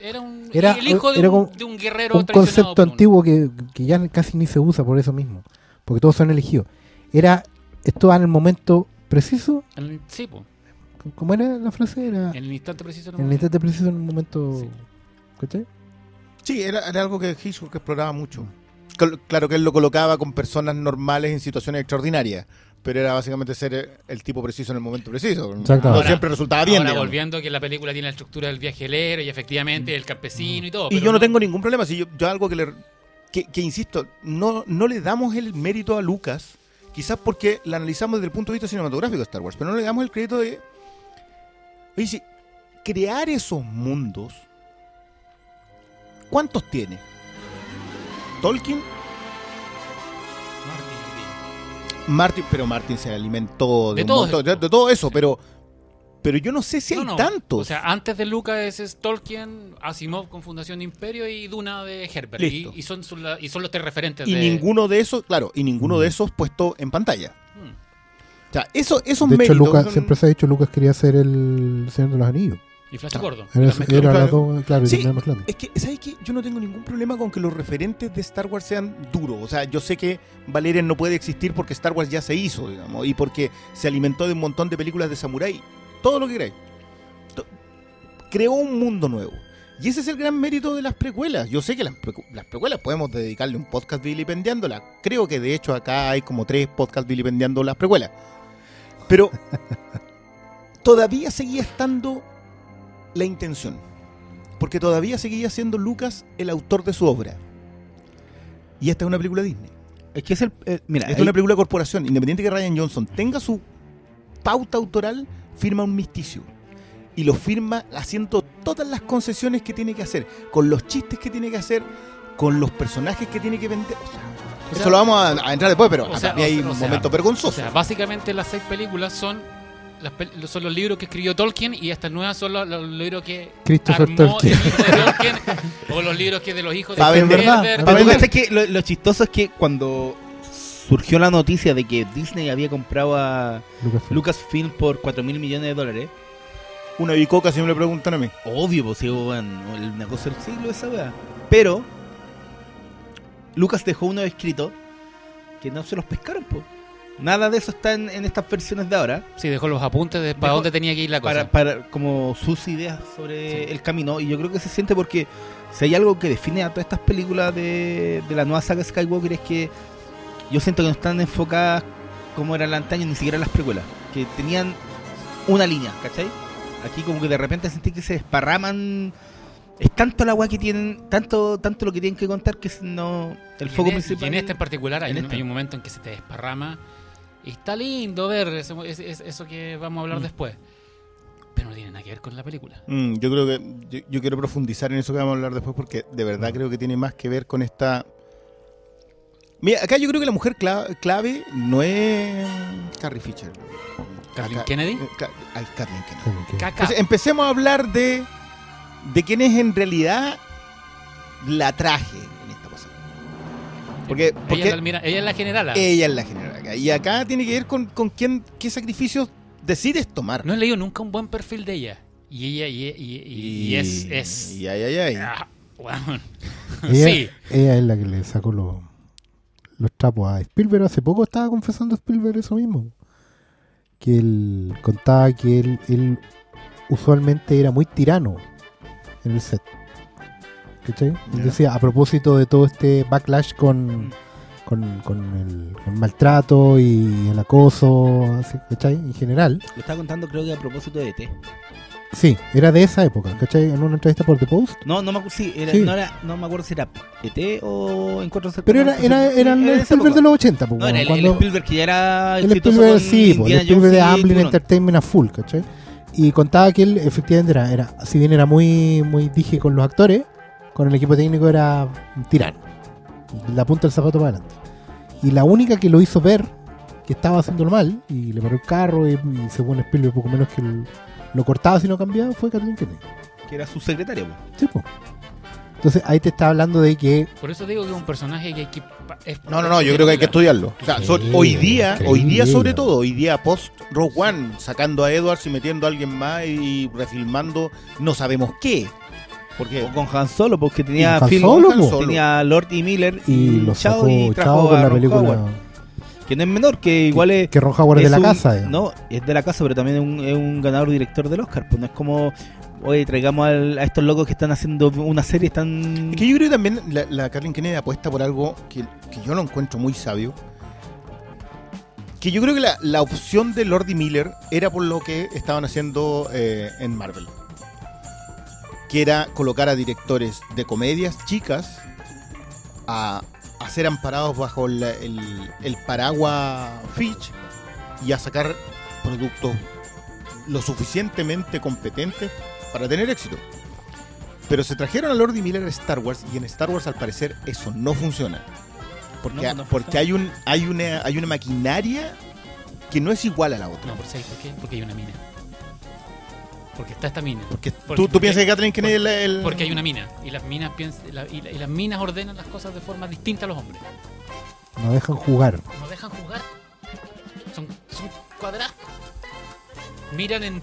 D: Era un
E: Era-
D: el hijo de,
E: era
D: un, de un guerrero
E: Un concepto antiguo que, que ya casi ni se usa por eso mismo, porque todos son elegidos. Era, esto en el momento preciso,
D: El- sí, po,
E: ¿cómo era la frase? Era
D: en el instante preciso.
E: en el instante preciso, en el momento...
D: Sí.
E: ¿Cachai?
B: Sí, era, era algo que Hitchcock exploraba mucho. Col- Claro que él lo colocaba con personas normales en situaciones extraordinarias, pero era básicamente ser eh, el tipo preciso en el momento preciso.
E: Exactamente.
B: No
D: Ahora-
B: siempre resultaba bien.
D: Ahora
B: digamos.
D: volviendo que la película tiene la estructura del viajelero y efectivamente el campesino y todo.
B: Y
D: pero
B: yo no tengo ningún problema. Si yo, yo algo que le. Que, que insisto, no, no le damos el mérito a Lucas, quizás porque la analizamos desde el punto de vista cinematográfico de Star Wars, pero no le damos el crédito de. Oye, si crear esos mundos. ¿Cuántos tiene? Tolkien,
D: Martin,
B: Martin, pero Martin se alimentó de,
D: De todo
B: montón- de- de todo eso, pero. Pero yo no sé si
D: No,
B: hay
D: no.
B: tantos.
D: O sea, antes de Lucas es, Tolkien, Asimov con Fundación Imperio y Duna de Herbert. Y, y son, y son los tres referentes
B: y
D: de...
B: ninguno de esos, claro, y ninguno de esos puesto en pantalla. O sea, eso, esos
E: De hecho,
B: méritos
E: Lucas,
B: son-
E: siempre se ha dicho Lucas quería ser el Señor de los Anillos.
D: Y Flash
B: Ah.
D: Gordon.
E: Era, era
B: claro.
E: claro,
B: Sí.
E: mezclando.
B: Es que, ¿sabes qué? Yo no tengo ningún problema con que los referentes de Star Wars sean duros. O sea, yo sé que Valerian no puede existir porque Star Wars ya se hizo, digamos, y porque se alimentó de un montón de películas de samurái. Todo lo que queráis. Creó un mundo nuevo. Y ese es el gran mérito de las precuelas. Yo sé que las, las precuelas podemos dedicarle un podcast vilipendiándolas. Creo que de hecho acá hay como tres podcasts vilipendiando las precuelas. Pero todavía seguía estando la intención. Porque todavía seguía siendo Lucas el autor de su obra. Y esta es una película Disney.
C: Es que es el. eh, mira,
B: Esta es una película corporación. Independiente que Ryan Johnson tenga su pauta autoral, firma un misticio. Y lo firma haciendo todas las concesiones que tiene que hacer. Con los chistes que tiene que hacer. Con los personajes que tiene que vender. O sea,
D: O
B: eso
D: sea,
B: lo vamos a, a entrar después, pero
D: o
B: acá
D: sea,
B: hay
D: o
B: un
D: sea,
B: momento vergonzoso.
D: O sea, básicamente las seis películas son las pel- son los libros que escribió Tolkien y estas nuevas son los, los libros que
E: Christopher
D: armó
E: Tolkien.
D: el hijo de Tolkien o los libros que de los hijos de
B: vender,
E: ¿verdad?
C: Pero tú cachai que lo, lo chistoso es que cuando surgió la noticia de que Disney había comprado a
E: Lucasfilm.
C: Lucasfilm por 4 mil millones de dólares,
B: Una bicoca si me lo preguntan a mí.
C: obvio, pues sí, bueno, el negocio del siglo esa weá. Pero Lucas dejó uno escrito que no se los pescaron, pues. Nada de eso está en, en estas versiones de ahora.
D: Sí, dejó los apuntes de para
C: Dejó-
D: dónde tenía que ir la cosa.
C: para, para como sus ideas sobre el camino y yo creo que se siente porque si hay algo que define a todas estas películas de, de la nueva saga Skywalker es que yo siento que no están enfocadas como eran la antaño ni siquiera las precuelas que tenían una línea ¿cachai? aquí como que de repente sentí que se desparraman Es tanto la weá que tienen, tanto, tanto lo que tienen que contar que es no. El
D: Y
C: foco
D: en, e-
C: principal.
D: y en este en particular hay,
C: en
D: un,
C: este.
D: hay un momento en que se te desparrama. Y está lindo ver eso, es- es- eso que vamos a hablar
C: Mm.
D: después. Pero no tiene nada que ver con la película.
B: Mm, yo creo que yo, yo quiero profundizar en eso que vamos a hablar después porque de verdad creo que tiene más que ver con esta. Mira, acá yo creo que la mujer cla- clave no es Carrie Fisher.
D: ¿Kathleen Kennedy?
B: eh, ay, Kathleen Kennedy. Entonces, empecemos a hablar de, de quién es en realidad la traje en esta pasada. Porque,
D: ella,
B: porque
D: es la, almira- ella es la generala.
B: ella es la general acá. Y acá tiene que ver con, con quién, qué sacrificios decides tomar.
D: No he leído nunca un buen perfil de ella. Y ella y, y- y- y es... es
B: Y ay, ay, ay.
D: Ah, weón.
E: Ella,
D: sí.
E: ella es la que le sacó los, los trapos a Spielberg. Hace poco estaba confesando Spielberg eso mismo. Que él contaba que él, él usualmente era muy tirano en el set. ¿Cachai?
B: Ya.
E: decía, a propósito de todo este backlash con, con, con el, maltrato y el acoso, ¿cachai? En general.
C: Lo estaba contando, creo que a propósito de E ET.
E: Sí, era de esa época, ¿cachai? En una entrevista por The Post.
C: No, no me acuerdo, sí, era,
E: Sí.
C: No, era, no me acuerdo si era ET o Encuentro Cercano.
E: Pero era, era, era el Spielberg de los 80, pues,
C: No, era el, Spielberg que ya era
E: El Spielberg, sí, pues, el Spielberg de Amblin
C: Tiburón.
E: Entertainment a full, ¿cachai? Y contaba que él efectivamente era, era, si bien era muy, muy dije con los actores, con el equipo técnico era un tirano. La punta del zapato para adelante. Y la única que lo hizo ver que estaba haciéndolo mal, y le paró el carro, y, y según Spielberg poco menos que el- lo cortaba si no cambiaba, fue Kathleen Kennedy.
C: Que era su secretario. po.
E: Sí, po. Entonces ahí te está hablando de que
D: Por eso digo que es un personaje que hay que...
B: No, no, no, yo creo que hay que estudiarlo. O sea, so- hoy día,
E: increíble.
B: hoy día sobre todo, hoy día post Rogue One, sacando a Edwards y metiendo a alguien más y refilmando no sabemos qué. Porque
C: O con Han Solo, porque tenía
E: Y Han
C: Phil-
E: Solo,
C: Han. Solo. tenía Lord y Miller
E: y lo
C: Chao,
E: sacó
C: y trajo
E: Chao con
C: a
E: la película
C: Howard, que no es menor, que igual es,
E: que Ron Howard es de la
C: un-
E: casa. digamos.
C: No, es de la casa, pero también es un, es un ganador director del Oscar. Pues no es como, oye, traigamos al- a estos locos que están haciendo una serie tan.
B: Es que yo creo que también la, la Kathleen Kennedy apuesta por algo que, que yo lo encuentro muy sabio. Que yo creo que la, la opción de Lord y Miller era por lo que estaban haciendo eh, en Marvel. Que era colocar a directores de comedias chicas a, a ser amparados bajo la- el, el paraguas Fitch y a sacar productos lo suficientemente competentes para tener éxito. Pero se trajeron a Lord y Miller a Star Wars y en Star Wars al parecer eso no funciona. Porque,
C: No, no
B: porque hay, un, hay, una, hay una maquinaria que no es igual a la otra.
D: No, ¿por ¿sabes por qué? Porque hay una mina. Porque está esta mina.
B: Porque
D: Porque-
B: tú, tú piensas que
D: porque-
B: Kathleen Kennedy es la- el...
D: Porque hay una mina. Y las minas piens- la- y, la- y las minas ordenan las cosas de forma distinta a los hombres.
E: No dejan jugar.
D: No dejan jugar. Son, son cuadrados. Miran en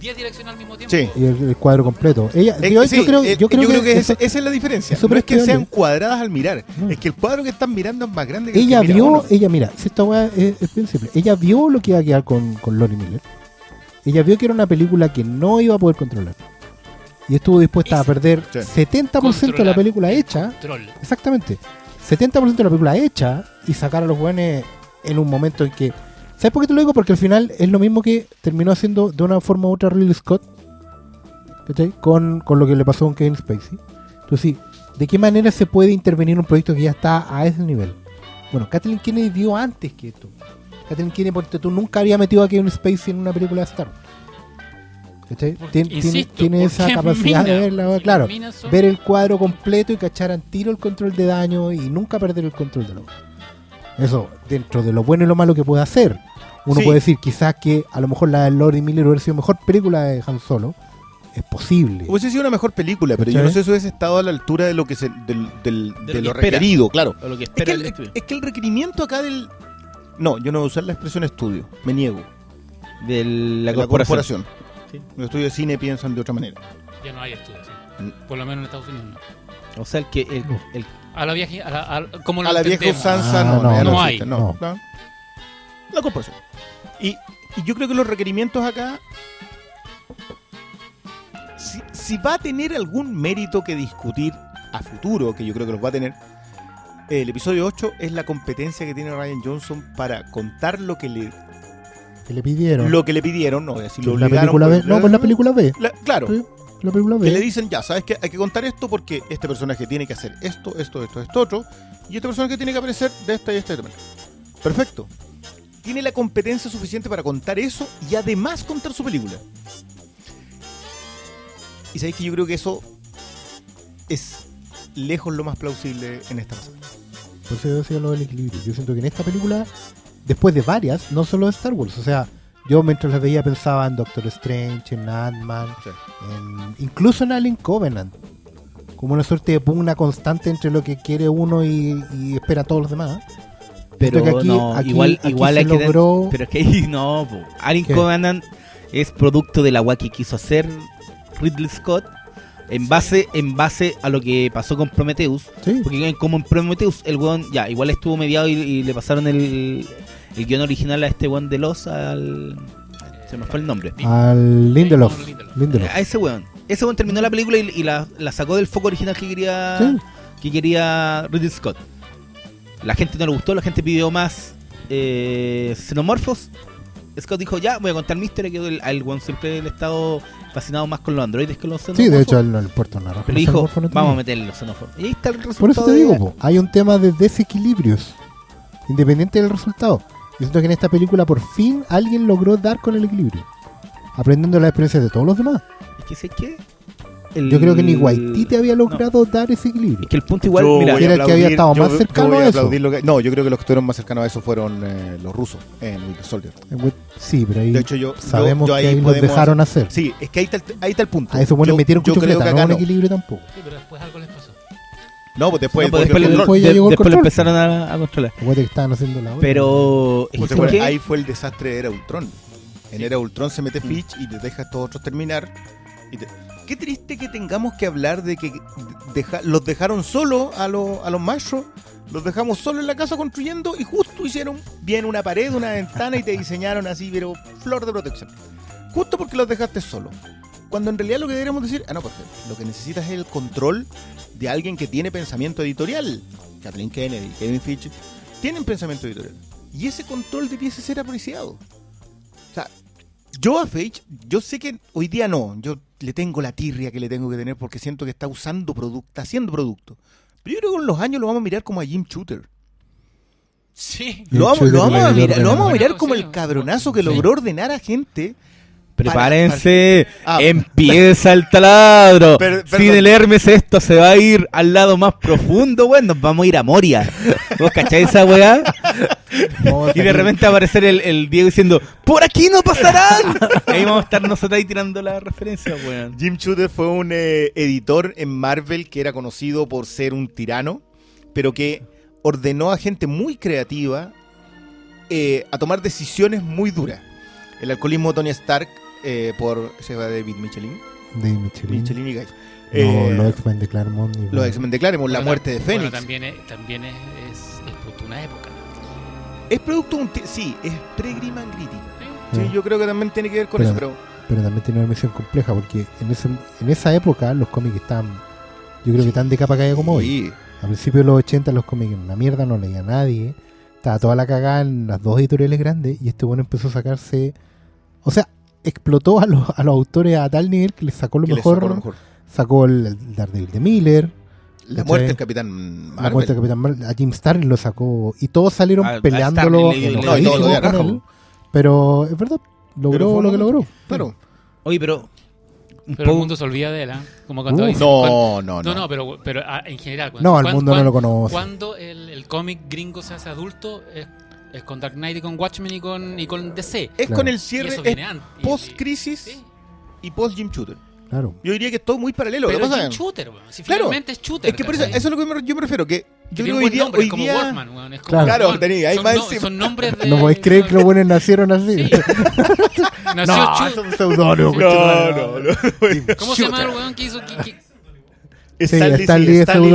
D: 10 direcciones al mismo tiempo.
B: Sí.
E: Y el, el cuadro completo. Ella,
B: Eh,
E: yo, yo creo,
B: eh,
E: yo creo que,
B: esa,
E: eso-
B: esa es la diferencia. no es que sean cuadradas al mirar,
E: No.
B: es que el cuadro que están mirando es más grande que
E: ella
B: el que mira
E: vio,
B: uno.
E: ella mira, si esta weá es, es bien simple. Ella vio lo que iba a quedar con, con Lori Miller. Ella vio que era una película que no iba a poder controlar. Y estuvo dispuesta a perder
B: Sí.
E: 70% de la película hecha.
D: Troll.
E: Exactamente. 70% de la película hecha y sacar a los buenos en un momento en que. ¿Sabes por qué te lo digo? Porque al final es lo mismo que terminó haciendo de una forma u otra Ridley Scott. Con, con lo que le pasó con Kevin Spacey. Entonces, sí, ¿de qué manera se puede intervenir en un proyecto que ya está a ese nivel? Bueno, Kathleen Kennedy dio antes que esto. Kathleen Kennedy, porque tú nunca había metido a Kevin Spacey en una película de Star Wars. ¿Cachai?
D: Porque,
E: Tien- tiene,
D: insisto,
E: tiene esa capacidad de verla, claro
D: son-
E: ver el cuadro completo y cachar al tiro el control de daño y nunca perder el control de lo Eso, dentro de lo bueno y lo malo que puede hacer. Uno
B: Sí.
E: puede decir quizás que a lo mejor la de Lord y Miller hubiera sido mejor película de Han Solo. Es posible.
B: Hubiese sido una mejor película, pero yo no sé si hubiese estado a la altura de lo que se, del, del-
C: De
B: de
C: lo
B: lo
C: que espera.
B: requerido, claro.
C: O lo que
B: Es
C: espera
B: que,
C: el
B: el,
C: estudio.
B: es que el requerimiento acá del... No, yo no voy a usar la expresión estudio, me niego.
C: de la,
B: La
C: corporación.
B: corporación.
C: Sí.
B: Los estudios de cine piensan de otra manera.
D: Ya no hay estudios, sí.
B: Mm.
D: Por lo menos en Estados Unidos no.
C: O sea, el que el, el-
D: A la vieja, a la, a- lo
B: A la vieja usanza
E: Ah,
B: no,
E: no,
B: ya
D: no
B: existe,
D: hay.
B: no,
E: No.
B: no. La corporación. Y, y yo creo que los requerimientos acá... Si, si va a tener algún mérito que discutir a futuro, que yo creo que los va a tener, el episodio 8 es la competencia que tiene Ryan Johnson para contar lo que le,
E: Que le pidieron.
B: lo que le pidieron, no a decir
E: Que
B: lo
E: es la
B: obligaron,
E: película B. No, pues la película B.
B: La- claro,
E: Sí. la película
B: Que
E: B.
B: le dicen, ya, ¿sabes qué? Hay que contar esto porque este personaje tiene que hacer esto, esto, esto, esto, otro. Y este personaje tiene que aparecer de esta y esta manera. Perfecto. Tiene la competencia suficiente para contar eso y además contar su película. Y sabéis que yo creo que eso es lejos lo más plausible en esta pasada.
E: Por eso yo decía lo del equilibrio. Yo siento que en esta película, después de varias, no solo de Star Wars, o sea, yo mientras las veía pensaba en Doctor Strange, en Ant-Man,
B: Sí.
E: incluso en Alien Covenant. Como una suerte de pugna constante entre lo que quiere uno y, y espera a todos los demás.
C: Pero
E: que aquí-
C: no,
E: aquí-
C: igual,
E: aquí
C: igual
E: se
C: hay que tener-
E: logró-
C: Pero es que ahí no, po. Alien
E: ¿Qué?
C: Covenant es producto de la agua que quiso hacer Ridley Scott en base, en base a lo que pasó con Prometheus.
E: Sí,
C: Porque como en Prometheus, el weón ya, igual estuvo mediado y, y le pasaron el, el guion original a este weón de los al. Se me fue el nombre.
E: al Lindelof.
D: Lindelof.
C: A ese weón. Ese weón terminó la película y, y la, la sacó del foco original que quería
E: Sí.
C: que quería Ridley Scott. La gente no le gustó, la gente pidió más eh, xenomorfos. Scott dijo, ya, voy a contar mi historia, que el, al weón siempre he estado fascinado más con los androides que los xenomorfos.
E: Sí, de hecho, el, el puerto naranja.
C: Pero dijo,
E: no
C: vamos a meterle los xenóforos. Y ahí está el resultado.
E: Por eso te
C: de-
E: digo, po, hay un tema de desequilibrios, independiente del resultado. Yo siento que en esta película por fin alguien logró dar con el equilibrio, aprendiendo las experiencias de todos los demás.
C: Es que sé que... el-
E: Yo creo que ni Waititi había logrado dar ese
C: Es
E: equilibrio.
C: que el punto igual,
B: Yo
C: mira,
E: era el que había estado
B: yo-
E: más
B: yo
E: cercano a eso.
B: aplaudir lo que- no, yo creo que los que estuvieron más cercanos a eso fueron eh, los rusos en Winter Soldier.
E: Sí, pero ahí
B: De hecho, yo,
E: sabemos
B: yo- yo
E: que ahí los dejaron hacer.
B: Sí, es que ahí está el, ahí está el punto.
E: A eso bueno
B: Yo-
E: metieron
B: yo creo que
E: no
B: acá
E: un
B: no.
E: equilibrio tampoco.
D: Sí, pero después algo les pasó.
B: No, pues después,
C: no, pues después,
E: después ya
C: de- después lo empezaron a, a controlar.
E: Que estaban haciendo la.
C: Pero... es
B: Pues
C: que
B: ahí fue el desastre de Era Ultron. En Era Ultron se mete Fitch y te deja a estos otros terminar. y te- Qué triste que tengamos que hablar de que los dejaron solo a, los- a los maestros. Los dejamos solo en la casa construyendo y justo hicieron bien una pared, una ventana y te diseñaron así, pero flor de protección. Justo porque los dejaste solo. Cuando en realidad lo que deberíamos decir, ah, no, porque lo que necesitas es el control de alguien que tiene pensamiento editorial. Kathleen Kennedy, Kevin Fitch, tienen pensamiento editorial. Y ese control debiese ser apreciado. Yo a Feige, yo sé que hoy día no, yo le tengo la tirria que le tengo que tener porque siento que está usando producto, haciendo producto. Pero yo creo que con los años lo vamos a mirar como a Jim Shooter.
D: Sí.
B: Lo vamos,
E: Shooter
B: lo vamos a mirar, lo vamos a
D: ordenó.
B: mirar como el cabronazo que logró ordenar a gente.
C: Prepárense,
B: Ah.
C: empieza el taladro.
B: Per-
C: Sin el Hermes esto se va a ir al lado más profundo, bueno, nos vamos a ir a Moria. ¿Vos cacháis esa weá?
E: No,
C: Y de repente va a aparecer el, el Diego diciendo, ¡Por aquí no pasarán! Ahí vamos a estar nosotros ahí tirando la referencia, weón.
B: Jim Shooter fue un eh, editor en Marvel que era conocido por ser un tirano, pero que ordenó a gente muy creativa eh, a tomar decisiones muy duras. El alcoholismo de Tony Stark eh, por se llama David Michelin,
E: de Michelin.
B: Michelin y Guy.
E: No,
B: Eh,
E: los X-Men de Claremont. y-
B: los X-Men de Claremont, la muerte de Fénix.
D: Bueno, también es, también es, es, es producto de una época.
B: Es producto de un... Sí, es pre-Grim and Gritty. Sí,
E: Sí.
B: yo creo que también tiene que ver con
E: Pero-
B: eso, pero...
E: pero también tiene una misión compleja porque en, ese, en esa época los cómics estaban, yo creo que tan de capa caída como hoy.
B: Sí.
E: A principios de los 80 los cómics eran una mierda, no leía a nadie. Estaba toda la cagada en las dos editoriales grandes y este bueno empezó a sacarse... O sea, explotó a los, a los autores a tal nivel que les sacó lo
B: que
E: mejor.
B: sacó lo mejor.
E: Sacó el, el Daredevil de Miller,
B: La muerte del Capitán Marvel.
E: la muerte del Capitán Marvel, a Jim Starlin lo sacó y todos salieron
C: A- a
E: peleándolo
C: Starlin le- le-
B: No, y todo lo
E: con él. Pero es verdad, logró lo que logró.
B: Claro.
C: Oye, pero...
D: Pero el mundo se olvida de él, ¿ah? Como cuando
E: Uh.
D: dicen,
B: No, no,
D: no,
B: no.
D: no, pero, pero ah, en general. cuando-
E: No, el mundo no lo conoce.
D: Cuando el, el cómic gringo se hace adulto es, es con Dark Knight y con Watchmen y con, y con DC.
B: Es
E: Claro.
B: con el cierre.
D: Y-
B: post-crisis
D: Sí.
B: y post-Jim Shooter.
E: Claro.
B: Yo diría que es todo muy paralelo.
D: Pero shooter. Si
B: Claro.
D: finalmente es shooter.
B: Es que por eso, eso es lo que me- yo me refiero. Que
D: Que
B: yo creo hoy día.
D: nombre,
B: Hoy
D: es como
B: día
D: Wolfman, weón. Es como,
E: Claro.
B: Claro,
D: weón,
B: tenía, hay
D: son,
B: más
D: no- son nombres de.
E: No podéis creer que los buenos nacieron así.
D: Sí. Nació
E: no, es un.
B: No, no, no.
D: ¿Cómo se llama el weón que hizo que- que-
B: Stanley.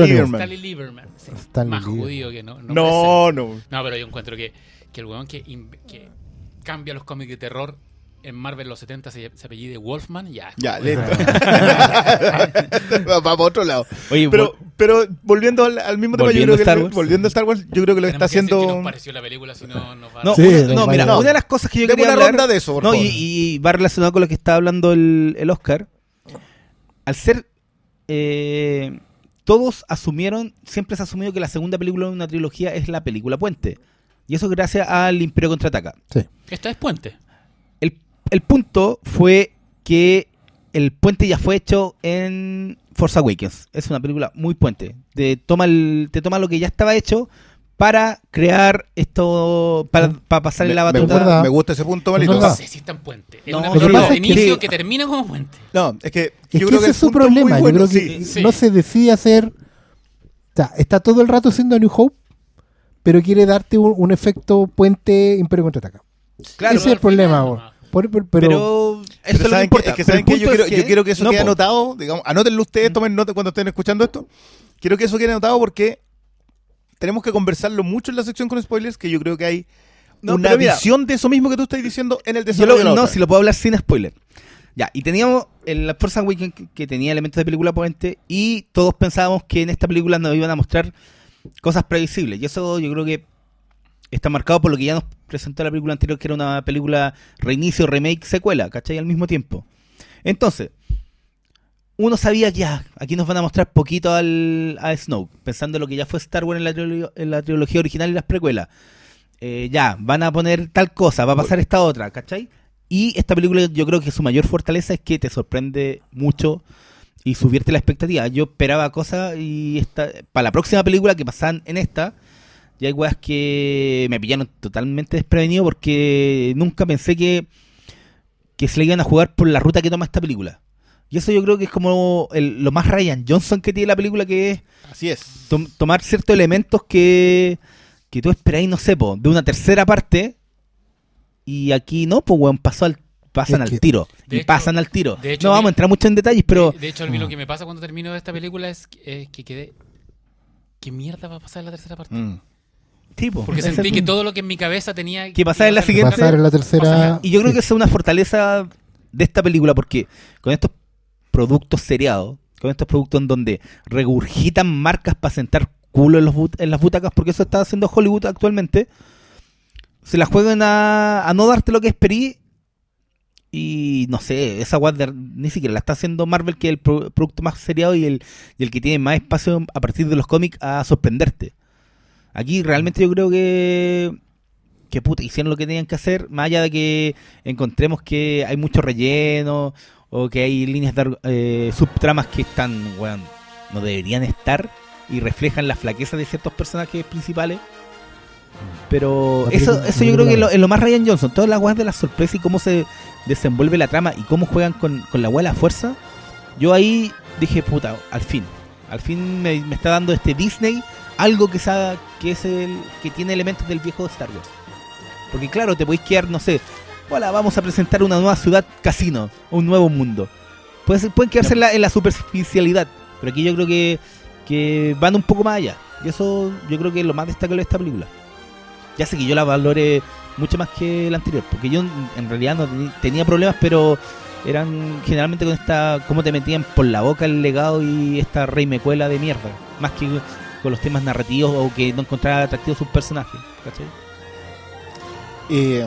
B: Lieberman.
D: Stanley Lieberman? Sí. Más judío que no. No,
B: No, no.
D: pero yo encuentro que, que el weón que, que cambia los cómics de terror en Marvel los 70 se, se apellide Wolfman, ya.
B: Ya, lento. Va para otro lado.
C: Oye,
B: Pero, pero volviendo al, al mismo tema, yo
C: Volviendo
B: creo que
C: a Star
B: lo-
C: Wars.
B: volviendo a Star Wars, yo creo que lo está
D: que decir
B: haciendo.
D: ¿Qué nos pareció la película? Si no, nos va a-
C: No,
E: Sí,
C: una-
E: no,
C: no, mira, una de las cosas que yo quería
B: una
C: hablar...
B: ronda de eso, por
C: No,
B: favor.
C: y, y va relacionado con lo que está hablando el, el Oscar. al ser eh, todos asumieron, siempre se ha asumido que la segunda película de una trilogía es la película Puente. Y eso gracias al Imperio Contraataca.
D: Esta es Puente.
C: El, el punto fue que el puente ya fue hecho en Force Awakens. Es una película muy puente. Te toma, el, te toma lo que ya estaba hecho para crear esto, para, para pasar
B: Me,
C: la
B: me
C: batuta.
B: me gusta ese punto,
E: verdad.
D: No sé si está en Puente. Es
C: No,
D: una película de
E: que-
D: inicio que termina como Puente.
B: No, es que
E: Es que
B: creo
E: ese
B: que
E: es su problema.
B: bueno,
E: yo creo que
B: sí.
E: no se decide hacer. O sea, está todo el rato haciendo New Hope, pero quiere darte un, un efecto puente Imperio contraataca.
C: Claro,
E: ese es el problema. Por- por- pero,
C: pero, eso
B: Pero
C: es lo que
B: ¿saben
C: importa.
B: qué? Es que. Yo quiero,
C: es
B: yo quiero que eso
C: no,
B: quede
C: po.
B: anotado. Digamos, anótenlo ustedes, tomen nota cuando estén escuchando esto. Quiero que eso quede anotado porque tenemos que conversarlo mucho en la sección con spoilers, que yo creo que hay
C: No,
B: una
C: mira,
B: visión de eso mismo que tú estás diciendo en el
C: Yo
B: desarrollo
C: lo-
B: de la
C: no,
B: otra.
C: si lo puedo hablar sin spoiler. Ya, y teníamos el la Force Awakens que, que tenía elementos de película puente y todos pensábamos que en esta película nos iban a mostrar cosas previsibles. Y eso yo creo que está marcado por lo que ya nos presentó la película anterior, que era una película reinicio, remake, secuela, ¿cachai? Al mismo tiempo. Entonces, uno sabía ya, aquí nos van a mostrar poquito al, a Snoke, pensando en lo que ya fue Star Wars en la, trilogía- en la trilogía original y las precuelas. Eh, ya, van a poner tal cosa, va a pasar esta otra, ¿cachai? Y esta película yo creo que su mayor fortaleza es que te sorprende mucho y subirte la expectativa. Yo esperaba cosas y esta, para la próxima película que pasaban en esta, ya hay weas que me pillaron totalmente desprevenido porque nunca pensé que, que se le iban a jugar por la ruta que toma esta película. Y eso yo creo que es como el- lo más Ryan Johnson que tiene la película, que es
B: Así es.
C: tom- tomar ciertos elementos que, que tú esperáis, no sé, po, de una tercera parte. Y aquí no, pues, weón, pasó al, pasan al tiro.
D: De
C: y
D: hecho-
C: pasan al tiro.
D: de hecho,
C: no vamos a entrar mucho en detalles, pero
D: de, de hecho, a mí lo que me pasa cuando termino esta película es, que- es que quedé. ¿Qué mierda va a pasar en la tercera parte?
B: Mm.
C: tipo.
D: Porque sentí que todo lo que en mi cabeza tenía.
C: Que pasaba en la siguiente-
E: pasar en la tercera.
C: Y yo creo que esa es una fortaleza de esta película, porque con estos productos seriados, con estos productos en donde regurgitan marcas para sentar culo en, los but- las butacas, porque eso está haciendo Hollywood actualmente, se la juegan a, a no darte lo que esperí. Y no sé, esa Warner ni siquiera la está haciendo Marvel, que es el pro- producto más seriado y el, y el que tiene más espacio a partir de los cómics a sorprenderte. Aquí realmente yo creo que que puta, hicieron lo que tenían que hacer, más allá de que encontremos que hay mucho relleno o que hay líneas de eh, subtramas que están, weón, no deberían estar y reflejan la flaqueza de ciertos personajes principales. Pero eso, eso yo creo que es lo, es lo más Ryan Johnson, todas las weas de la sorpresa y cómo se desenvuelve la trama y cómo juegan con, con la wea de la fuerza. Yo ahí dije, puta, al fin, al fin me, me está dando este Disney algo que, sa- que es el que tiene elementos del viejo Star Wars. Porque claro, te podéis quedar, no sé, hola, vamos a presentar una nueva ciudad casino, un nuevo mundo. Puede ser- pueden quedarse en la, en la superficialidad, pero aquí yo creo que, que van un poco más allá. Y eso yo creo que es lo más destacable de esta película. Ya sé que yo la valore mucho más que la anterior, porque yo en realidad no tenía problemas, pero eran generalmente con esta, cómo te metían por la boca el legado y esta rey mecuela de mierda, más que con los temas narrativos o que no encontraba atractivos sus personajes. ¿cachai?
B: Eh,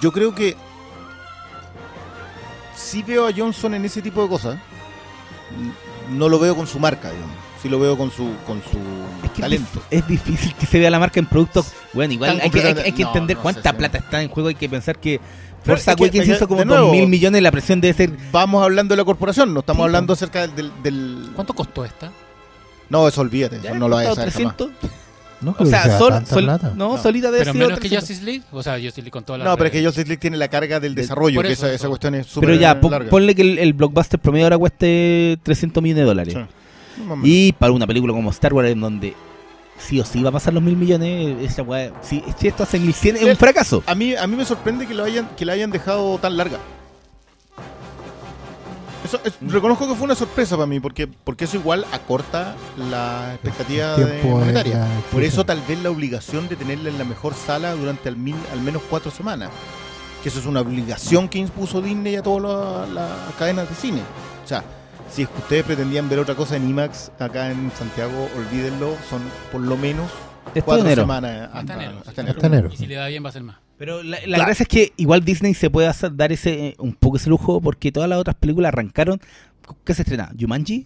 B: yo creo que sí veo a Johnson en ese tipo de cosas. No lo veo con su marca, digamos. Sí lo veo con su, con su
C: Es que es
B: talento.
C: es difícil que se vea la marca en productos. Bueno, igual hay que, hay, hay entender
B: no, no
C: cuánta
B: sé
C: plata está en juego. Hay que pensar que Forza Awakens
B: es que,
C: hizo como
B: de
C: 2
B: nuevo,
C: mil millones. La presión debe ser.
B: Vamos hablando de la corporación, no estamos
C: Sí,
B: hablando acerca del, del-
D: ¿Cuánto costó esta?
B: No, eso olvídate, eso no lo vas a
C: ¿Costado
B: saber jamás.
C: 300?
E: No
C: O sea, sol-
E: tanta
C: sol-
E: plata.
C: no,
B: No.
C: solita debe
D: Pero menos que
C: 300.
D: Justice League. O sea, Justice League con toda la.
B: No, pero es que Justice League tiene la carga del desarrollo,
D: por
B: que
D: eso,
B: esa,
D: eso.
B: esa cuestión es súper
C: Pero ya,
B: larga.
C: ponle que el, el blockbuster promedio ahora cueste 300 millones de dólares.
B: Sí.
C: Y para una película como Star Wars, en donde sí o sí va a pasar los mil millones, esa weá, si, si esto hace 1100 es un fracaso.
B: A mí, a mí me sorprende que lo hayan, que la hayan dejado tan larga. Eso, es- reconozco que fue una sorpresa para mí, porque, porque eso igual acorta la expectativa de monetaria.
E: la
B: Por eso tal vez la obligación de tenerla en la mejor sala durante al, min- al menos cuatro semanas. Que eso es una obligación que impuso Disney a todas las cadenas de cine. O sea, si es que ustedes pretendían ver otra cosa en IMAX acá en Santiago, olvídenlo, son por lo menos cuatro semanas hasta,
D: Hasta enero.
B: hasta enero.
E: Hasta enero.
D: Y si le da bien va a ser más.
C: Pero la, la
B: Claro.
C: gracia es que igual Disney se puede hacer, dar ese eh, un poco ese lujo porque todas las otras películas arrancaron. ¿Qué se estrena? ¿Jumanji?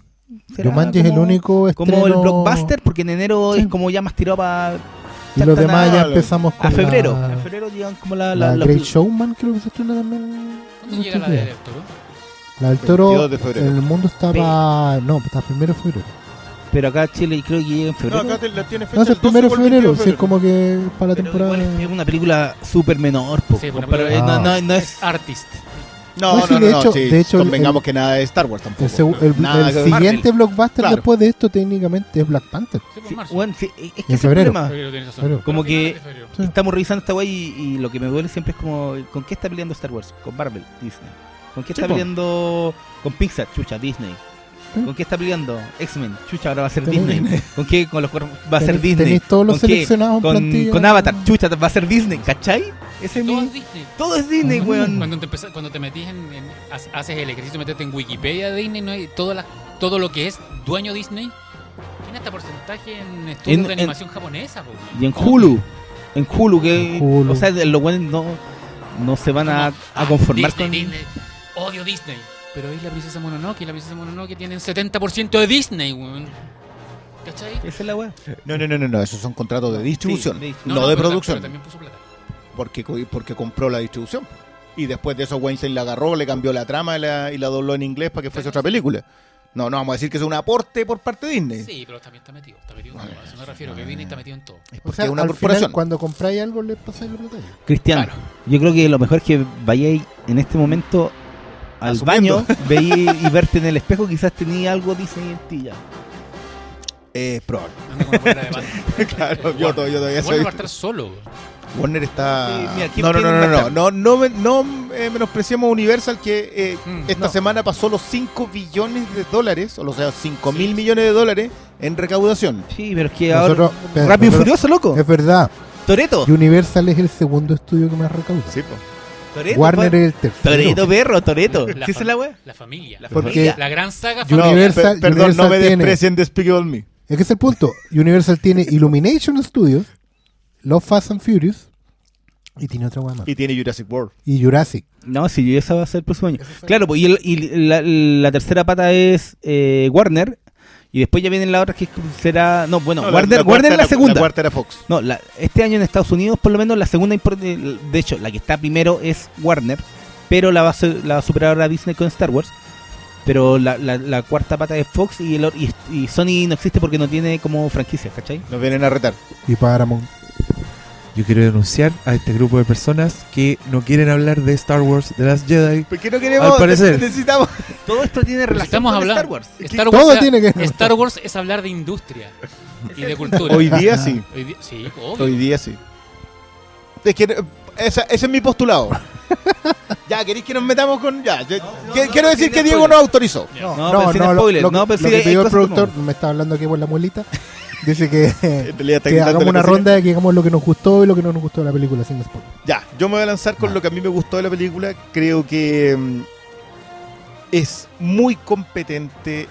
C: ¿Será
E: Jumanji es el único
C: Como el blockbuster, porque en enero
E: Sí.
C: es como ya más tirado para.
E: Y los demás ya empezamos con
C: A febrero.
E: la,
C: A febrero llegan como la.
E: la
C: la, la-
E: Great Showman, creo que se estrena también.
D: ¿Cuándo llega la
E: estos
D: de
E: días.
D: Toro?
E: La del toro
B: 22 de febrero.
E: en el mundo estaba. No, está primero de febrero.
C: Pero acá Chile creo que llega en
B: No,
C: febrero.
B: acá te- la tiene fecha
E: No, es el
B: el 12
E: primero de
B: o el 22
E: febrero, si es como que para la
C: Pero
E: temporada.
C: igual es, una película súper menor. po,
D: Sí, una
C: pero, eh, no, no, no es.
D: Artist.
B: No,
E: No,
B: no, no,
E: de
B: no,
E: hecho-
B: sí,
E: de hecho, el-
B: convengamos que nada de Star Wars tampoco.
E: El, el-
B: Nada
E: el siguiente blockbuster
B: Claro.
E: después de esto técnicamente es Black Panther.
D: Sí, por
C: Sí, bueno, es que
E: En
C: es el
E: febrero.
C: problema.
D: Febrero tienes razón.
E: Febrero.
C: Como que-
D: febrero.
C: Estamos revisando esta wey y, y lo que me duele siempre es como ¿con qué está peleando Star Wars? Con Marvel, Disney. ¿Con qué está peleando con Pixar? Chucha, Disney.
E: Sí.
C: ¿Con qué está peleando X-Men? Chucha, ahora va a ser Disney. ¿Con qué? Con los va a ser Disney.
E: Tenéis todos los
C: ¿Con qué?
E: seleccionados
C: Con,
E: plantilla.
C: con Avatar, chucha, va a ser Disney, ¿cachai? Ese es
D: Todo
C: mi...
D: es Disney.
C: Todo es Disney,
E: Ah.
C: weón.
D: Cuando te, empezás- cuando te metís en, en- ha- haces el ejercicio de meterte en Wikipedia de Disney, no hay todo, la- todo lo que es dueño Disney tiene hasta porcentaje en estudios
C: En-
D: de
C: en-
D: animación japonesa. po.
C: Y en
D: ¿Cómo
C: Hulu. En Hulu, que...
E: En Hulu.
C: O sea, los buenos no, no se van a, a
D: ah,
C: conformar
D: Disney,
C: con...
D: Disney, odio Disney. Pero es la princesa Mononoke y la princesa Mononoke tienen 70% de Disney, weón. ¿Cachai?
C: Esa es la weá.
B: No, no, no, no, no, esos son contratos de distribución,
C: Sí, de-
B: no,
D: No,
B: de
D: pero
B: producción,
D: pero también puso plata.
B: porque, porque compró la distribución. Y después de eso Weinstein la agarró, le cambió la trama y la, y la dobló en inglés para que fuese otra película. No, no vamos a decir que es un aporte por parte de Disney.
D: Sí, pero también está metido. Está metido en todo. A eso me refiero, que Disney está metido en todo.
B: Es
E: O
B: porque
E: sea,
B: es una
E: al
B: corporación.
E: final, cuando compráis algo, le pasáis la plata.
C: Cristian,
D: Claro.
C: yo creo que lo mejor es que vayáis en este momento al
B: Asumiendo.
C: baño, veí y verte en el espejo, quizás tenía algo Disney en ti ya.
B: Eh, probable. Claro, yo, to- yo todavía
D: Warner
B: soy...
D: va a estar solo.
B: Warner está...
C: Sí, mira, ¿quién
B: no, no, no, no, no, no, no, me- no, eh, menospreciemos Universal que eh,
D: Mm,
B: esta
C: no.
B: semana pasó los 5 billones de dólares, o sea, 5 mil millones de dólares en recaudación.
C: Sí, pero es que
E: Nosotros-
C: ahora... Rápido y Furioso, loco.
E: Es verdad.
C: Toreto.
E: Universal es el segundo estudio que más recauda.
B: Sí, pues.
E: Warner es el tercero.
C: Toreto, perro, Toreto.
D: La
C: ¿Qué es la weá?
D: La familia.
C: La
E: Porque-
C: familia.
D: La gran saga familiar.
E: Universal-
B: Per- perdón, no
E: Universal
B: me
E: tiene-
B: desprecien Despicable Me.
E: Es que es el punto. Universal tiene Illumination Studios, Love Fast and Furious y tiene otra guay más.
B: Y tiene Jurassic World.
E: Y Jurassic.
C: No, si esa va a ser el próximo año. Claro, pues, y, el- y la, la tercera pata es eh, Warner. Y después ya vienen las otras que será. No, bueno,
B: No,
C: Warner,
B: cuarta
C: Warner es la
B: era-
C: segunda.
B: La cuarta era Fox.
C: No, la- este año en Estados Unidos, por lo menos, la segunda. impor- De hecho, la que está primero es Warner. Pero la va a, ser- la va a superar ahora Disney con Star Wars. Pero la, la- la cuarta pata es Fox y, el, or- y, y Sony no existe porque no tiene como franquicia, ¿cachai?
B: Nos vienen a retar.
E: Y Paramount.
A: Yo quiero denunciar a este grupo de personas que no quieren hablar de Star Wars The Last Jedi.
B: ¿Por qué no queremos?
A: Al parecer.
B: Necesitamos.
C: Todo esto tiene relación
D: estamos
C: con
D: hablando.
C: Star Wars.
D: Star
E: Todo
D: Wars,
E: tiene que-
D: Star Wars es hablar de industria y de cultura.
B: Hoy día sí.
D: Hoy día- sí, obvio.
B: Hoy día sí. Es que esa- ese es mi postulado. ya, ¿queréis que nos metamos con.? Ya, que-
C: no,
B: quiero
C: no,
B: decir que Diego
C: spoiler.
B: nos autorizó.
E: No,
C: No,
E: no,
C: pero sin
E: no, lo-
C: spoiler.
E: lo,
C: No, pero
E: lo que pidió el productor, me está hablando aquí por la muelita, dice que,
B: gritando
E: hagamos una ronda de que digamos lo que nos gustó y lo que no nos gustó de la película sin spoiler.
B: Ya, yo me voy a lanzar con lo que a mí me gustó de la película. Creo que mm, es muy competente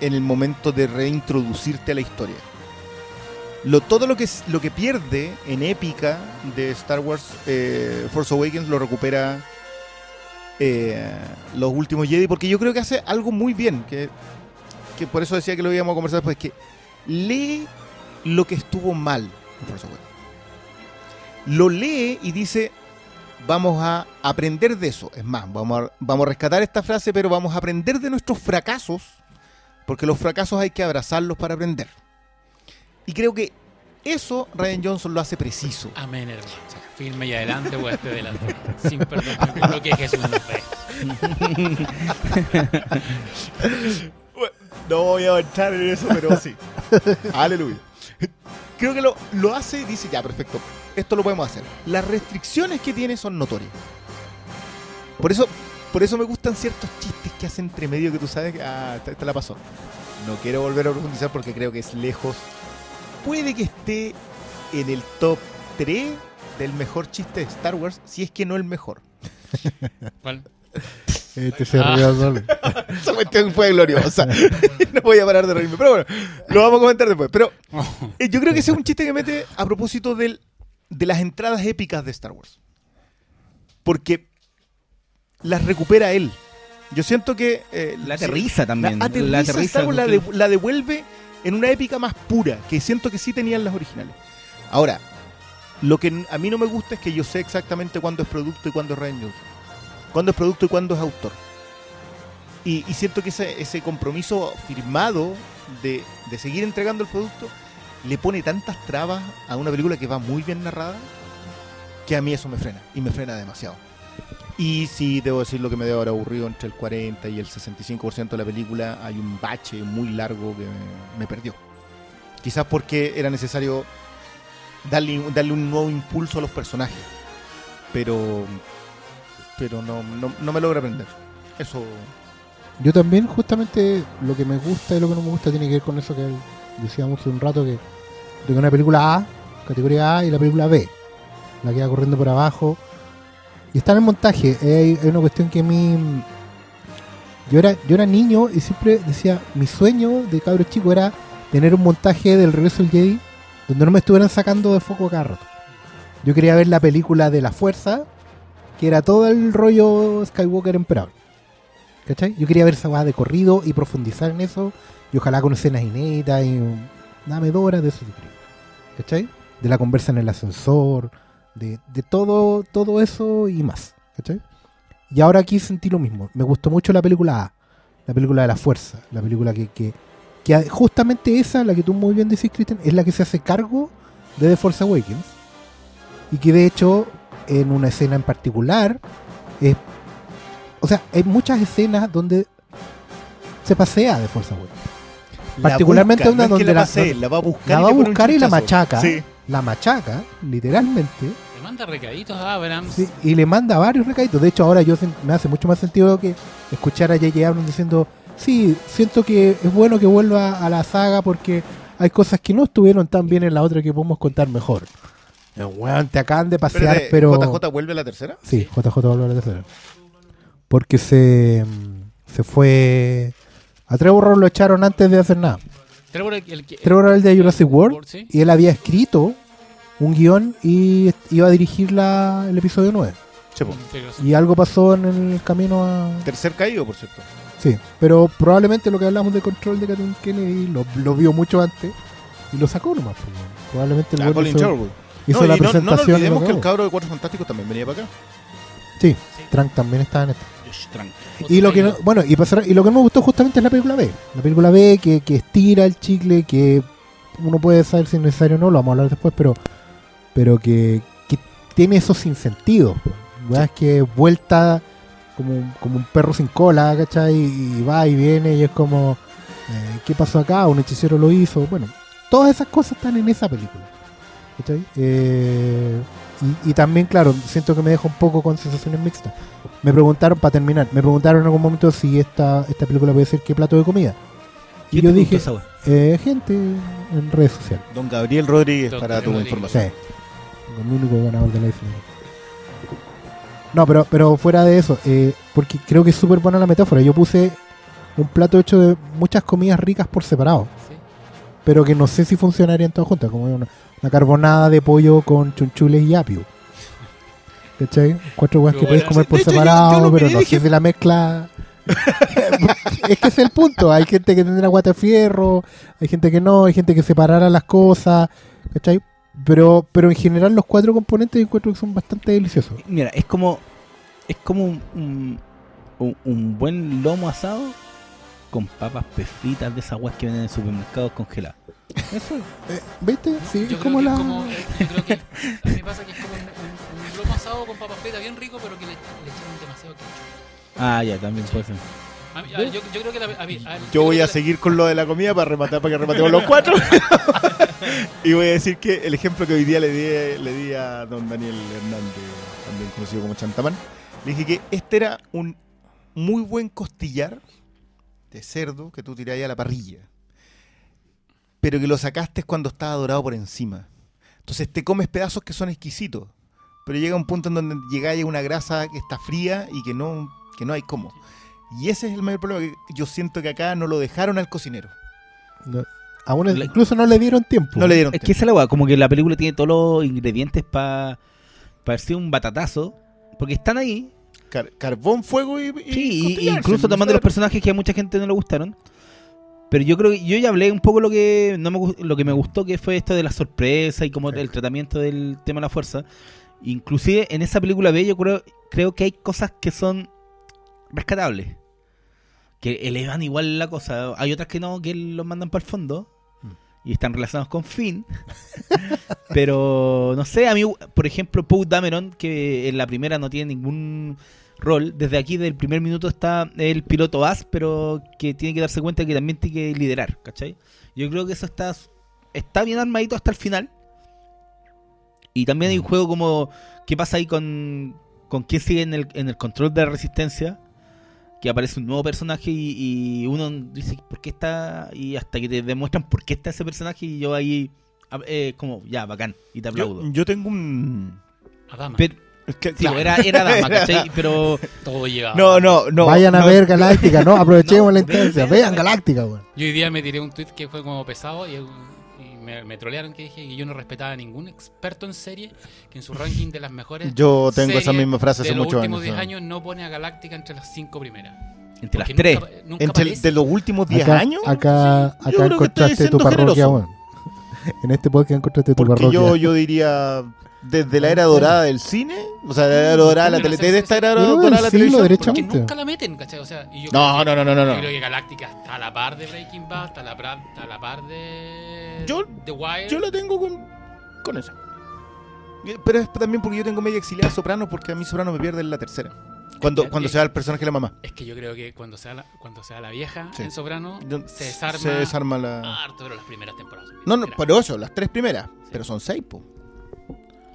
B: en el momento de reintroducirte a la historia. Lo, todo lo que, es- lo que pierde en épica de Star Wars eh, Force Awakens lo recupera eh, los últimos Jedi, porque yo creo que hace algo muy bien, que, que por eso decía que lo íbamos a conversar después, que lee lo que estuvo mal en Force Awakens. Lo lee y dice, vamos a aprender de eso. Es más, vamos a, vamos a rescatar esta frase, pero vamos a aprender de nuestros fracasos, porque los fracasos hay que abrazarlos para aprender. Y creo que eso Ryan Johnson lo hace preciso.
D: Amén, hermano. Firme y adelante, o este delante. Sin perdón, lo que Jesús nos ve.
B: No voy a entrar en eso, pero sí. Aleluya. Creo que lo, lo hace y dice, ya, perfecto, esto lo podemos hacer. Las restricciones que tiene son notorias. Por eso, por eso me gustan ciertos chistes que hace entre medio que tú sabes que, ah, esta, esta la pasó. No quiero volver a profundizar porque creo que es lejos. Puede que esté en el top 3 del mejor chiste de Star Wars, si es que no el mejor.
D: ¿Cuál?
E: Este se
D: Ah.
E: rió solo.
B: Esa cuestión fue gloriosa. no voy a parar de reírme. Pero bueno, lo vamos a comentar después. Pero eh, yo creo que ese es un chiste que mete a propósito del, de las entradas épicas de Star Wars. Porque las recupera él. Yo siento que. eh,
C: La
B: sí,
C: aterriza también.
B: La aterriza,
C: La aterriza
B: Star Wars, la,
C: porque-
B: de- la devuelve en una épica más pura, que siento que sí tenían las originales. Ahora, lo que a mí no me gusta es que yo sé exactamente cuándo es producto y cuándo es Ryan Johnson. Cuándo es producto y cuándo es autor. Y, y siento que ese, compromiso firmado de, seguir entregando el producto le pone tantas trabas a una película que va muy bien narrada que a mí eso me frena. Y me frena demasiado. Y sí, debo decir lo que me debo haber aburrido entre el 40 y el 65% de la película. Hay un bache muy largo que me, me perdió. Quizás porque era necesario darle, darle un nuevo impulso a los personajes. Pero pero no, no, no me logra aprender. Eso.
E: Yo también, justamente, lo que me gusta y lo que no me gusta tiene que ver con eso que decíamos hace un rato, que, que una película A, categoría A, y la película B, la que va corriendo por abajo. Y está en el montaje. Hay, hay una cuestión que a mí... Yo era, yo era niño y siempre decía, mi sueño de cabro chico era tener un montaje del regreso del Jedi donde no me estuvieran sacando de foco cada rato. Yo quería ver la película de la fuerza, era todo el rollo Skywalker Emperador. ¿Cachai? Yo quería ver esa weá de corrido y profundizar en eso. Y ojalá con escenas inéditas y dame dos horas de eso. ¿Cachai? De la conversa en el ascensor, de, de todo, todo eso y más. ¿Cachai? Y ahora aquí sentí lo mismo. Me gustó mucho la película A, la película de la fuerza, la película que, que, que justamente esa, la que tú muy bien decís, Cristian, es la que se hace cargo de The Force Awakens. Y que de hecho, en una escena en particular, es o sea, hay muchas escenas donde se pasea de Force Awakens.
B: la
E: Particularmente
B: busca,
E: una
B: no es que
E: donde
B: la,
E: la-
B: pasee, la va a buscar,
E: La
B: y
E: va a buscar y la machaca.
B: Sí.
E: La machaca, literalmente,
D: Le manda recaditos a Abrams.
E: sí, y le manda varios recaditos. De hecho, ahora yo me hace mucho más sentido que escuchar a J.J. Abrams diciendo, sí, siento que es bueno que vuelva a la saga porque hay cosas que no estuvieron tan bien en la otra que podemos contar mejor. Weón, te acaban de pasear,
B: Espérate,
E: pero...
B: ¿JJ vuelve a la tercera?
E: Sí, JJ volvió a la tercera. Porque se, se fue... A Trevor lo echaron antes de hacer nada.
D: Trevor, el, que-
E: Trevor era el de Jurassic World
D: ¿sí?
E: y él había escrito un guion y est- iba a dirigir la, el episodio 9.
B: Sí, po.
E: Y algo pasó en el camino a...
B: Tercer caído, por cierto.
E: Sí, pero probablemente lo que hablamos de control de Kathleen Kennedy lo, lo vio mucho antes y lo sacó nomás. pues. Probablemente el weón
B: Colin
E: hizo,
B: Sherwood.
E: Hizo
B: No,
E: la
B: y no, no nos
E: presentación. lo
B: olvidemos que el cabro de Cuatro Fantásticos también venía para acá.
E: Sí, Trank también estaba en esto. Y lo que no, bueno, y, pasar- y lo que no me gustó justamente es la película B. La película B que, que estira el chicle, que uno puede saber si es necesario o no, lo vamos a hablar después, pero pero que, que tiene esos sinsentidos. Es que vuelta como, un- como un perro sin cola, ¿cachai? Y, va y viene y es como, eh, ¿qué pasó acá? Un hechicero lo hizo. Bueno, todas esas cosas están en esa película. Eh, y, y también, claro, siento que me deja un poco con sensaciones mixtas. Me preguntaron, para terminar, me preguntaron en algún momento si esta, esta película puede ser qué plato de comida. Y
C: ¿Quién
E: yo dije, eh, gente en redes sociales.
B: Don Gabriel Rodríguez,
D: Don
B: para tu información.
E: Sí. El único ganador de la IFE. No, pero, pero fuera de eso, eh, porque creo que es súper buena la metáfora. Yo puse un plato hecho de muchas comidas ricas por separado,
D: Sí.
E: pero que no sé si funcionarían todas juntas, como una, una carbonada de pollo con chunchules y apio. ¿Cachai? Cuatro weas que
D: Pero
E: podéis
D: bueno,
E: comer por
B: de hecho,
E: separado,
B: yo
E: pero no
B: dije-
E: sé si la mezcla... es que es el punto. Hay gente que tendrá guata de fierro, hay gente que no, hay gente que separara las cosas, ¿cachai? Pero, pero en general los cuatro componentes yo encuentro que son bastante deliciosos.
C: Mira, es como. Es como un, un, buen lomo asado con papas pefitas de esas weas que venden en supermercados congeladas. Eso es.
E: Eh, ¿Viste? Sí,
D: Yo
E: como la...
D: es como. Yo creo que a mí me pasa que es como un, un, un lomo asado con papas fritas bien rico, pero que le, le echaron demasiado ketchup.
C: Ah, ya, también puede ser.
D: A mí- a- yo, yo creo que la, a mí- a-
B: Yo
D: creo
B: voy a
D: la-
B: seguir con lo de la comida para rematar, para que rematemos los cuatro. y voy a decir que el ejemplo que hoy día le di, le di a don Daniel Hernández, también conocido como Chantamán, le dije que este era un muy buen costillar de cerdo que tú tirás ahí a la parrilla, pero que lo sacaste cuando estaba dorado por encima. Entonces te comes pedazos que son exquisitos, pero llega un punto en donde llegáis a una grasa que está fría y que no que no hay cómo. Y ese es el mayor problema, que yo siento que acá no lo dejaron al cocinero.
E: No- aún es-
C: La-
E: incluso no le dieron tiempo.
B: No le dieron
C: Es que esa es la weá, como que la película tiene todos los ingredientes para para ser un batatazo. Porque están ahí.
B: Car- carbón, fuego y, y
C: Sí, incluso
B: sí,
C: tomando los personajes que a mucha gente no le gustaron. Pero yo creo que yo ya hablé un poco lo que no me lo que me gustó que fue esto de la sorpresa y como el tratamiento del tema de la fuerza. Inclusive en esa película B yo creo creo que hay cosas que son rescatables. Que elevan igual la cosa. Hay otras que no, que los mandan para el fondo. Y están relacionados con Finn. Pero no sé, a mí, por ejemplo, Poe Dameron, que en la primera no tiene ningún rol, desde aquí, del primer minuto, está el piloto As, pero que tiene que darse cuenta que también tiene que liderar, ¿cachai? Yo creo que eso está, está bien armadito hasta el final. Y también hay un juego como, ¿qué pasa ahí con, con quién sigue en el, en el control de la resistencia? Que aparece un nuevo personaje y, y uno dice, ¿por qué está? Y hasta que te demuestran por qué está ese personaje y yo ahí, ah, eh, como, ya, bacán, y te aplaudo.
B: Yo, yo tengo un...
D: Adama.
C: Pero,
B: es que-
C: sí,
B: claro.
C: era, era dama, ¿cachai? Pero
D: Todo llevaba.
B: No, no, no.
E: Vayan a
B: no,
E: ver Galáctica, ¿no? Aprovechemos
C: No,
E: la instancia.
C: ve-
E: Vean Galáctica, weón.
D: Yo hoy día me tiré un tweet que fue como pesado y, y me, me trolearon que dije que yo no respetaba a ningún experto en serie que en su ranking de las mejores
B: Yo tengo esa misma frase
D: de
B: hace
D: los
B: muchos
D: últimos
B: años.
D: 10
B: ¿no?
D: años no pone a Galáctica entre las 5 primeras.
C: entre las
D: Porque
C: tres.
D: Nunca, nunca
B: Entre el-
D: aparece.
B: de los últimos 10
E: Acá,
B: años.
E: acá,
B: Yo
E: acá encontraste tu parroquia, weón. En este podcast encontraste tu
B: Porque
E: parroquia.
B: yo, yo diría, desde la era dorada del cine, o sea, la era dorada de la tele, de esta era dorada de la televisión.
D: Porque nunca la meten, ¿cachai? O sea, y yo
B: No,
D: creo que-
B: no, no, no, no.
D: Yo creo que Galáctica está a la par de Breaking Bad, está a la par, está a la par de
B: Yo-
D: The Wire.
B: Yo la tengo con, con esa. Pero es también porque yo tengo media exiliada Soprano, porque a mí Soprano me pierde en la tercera. Cuando,
D: que-
B: cuando se va el personaje de la mamá.
D: Es que yo creo que cuando sea la, cuando sea la vieja
B: Sí.
D: en Soprano,
B: Yo-
D: se desarma,
B: Se desarma la...
D: harto, pero las primeras temporadas.
B: No, no, pero eso, las tres primeras. Pero son seis, po.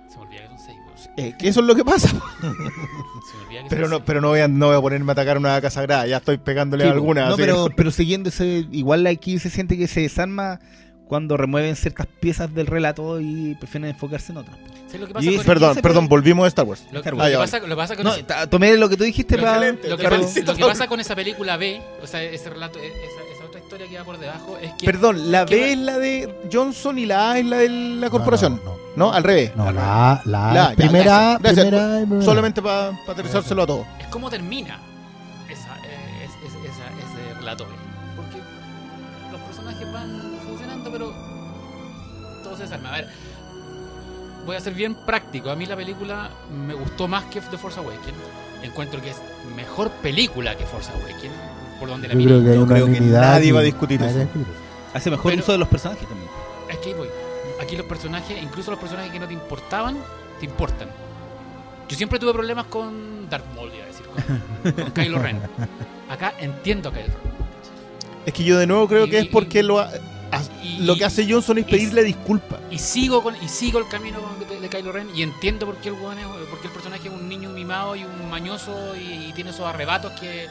D: Se me olvida que son seis. weón.
B: Eh, que eso es lo que pasa.
D: Se me olvida que
B: Pero
D: son
B: no,
D: seis.
B: pero no voy, a, no voy a ponerme a atacar una vaca sagrada. Ya estoy pegándole
C: Sí,
B: a alguna.
C: No, pero,
B: que-
C: pero siguiendo ese, igual aquí se siente que se desarma cuando remueven ciertas piezas del relato y prefieren enfocarse en otras.
D: ¿Sabes lo que pasa
C: Y
D: con-
B: Perdón,
C: ese-
B: perdón, volvimos a Star Wars.
D: Lo,
C: Star
D: lo
C: Wars.
D: que
B: ya,
D: pasa, lo que pasa con
C: No,
D: ese-
C: ta- tomé lo que tú dijiste
D: Lo-
C: para...
B: excelente.
D: lo que,
B: Te
D: pasa,
B: felicito,
D: lo que
B: Pablo.
D: pasa con esa película B, o sea, ese relato, e- esa, esa otra historia que va por debajo, es que
B: Perdón, la
D: ¿Qué
B: B
D: va-
B: es la de Johnson y la A es la de la
E: No,
B: corporación.
E: No,
B: No,
E: no.
B: al revés.
E: No, la, la,
B: La, ya,
E: primera,
B: gracias, gracias.
E: primera, primera.
B: Solamente para aterrizárselo a todos.
D: es cómo termina esa, eh, es- es- esa- ese relato B. Porque los personajes van funcionando, pero todo se desarma. A ver, voy a ser bien práctico. A mí la película me gustó más que The Force Awakens. Encuentro que es mejor película que Force Awakens, por donde la
E: Yo creo que hay
B: Yo creo que nadie va a discutir eso.
C: Hace mejor
D: Pero-
C: uso de los personajes también.
D: Es que ahí voy. Aquí los personajes, incluso los personajes que no te importaban, te importan. Yo siempre tuve problemas con Darth Maul, iba a decir, con, con Kylo Ren. Acá entiendo a Kylo Ren.
B: Es que yo de nuevo creo
D: Y-
B: que es
D: y-
B: porque lo, ha-
D: y-
B: lo que hace Johnson es
D: y-
B: pedirle disculpas.
D: Y sigo con y sigo el camino de, de Kylo Ren y entiendo por qué el weón es- por qué el personaje es un niño mimado y un mañoso y, y tiene esos arrebatos que,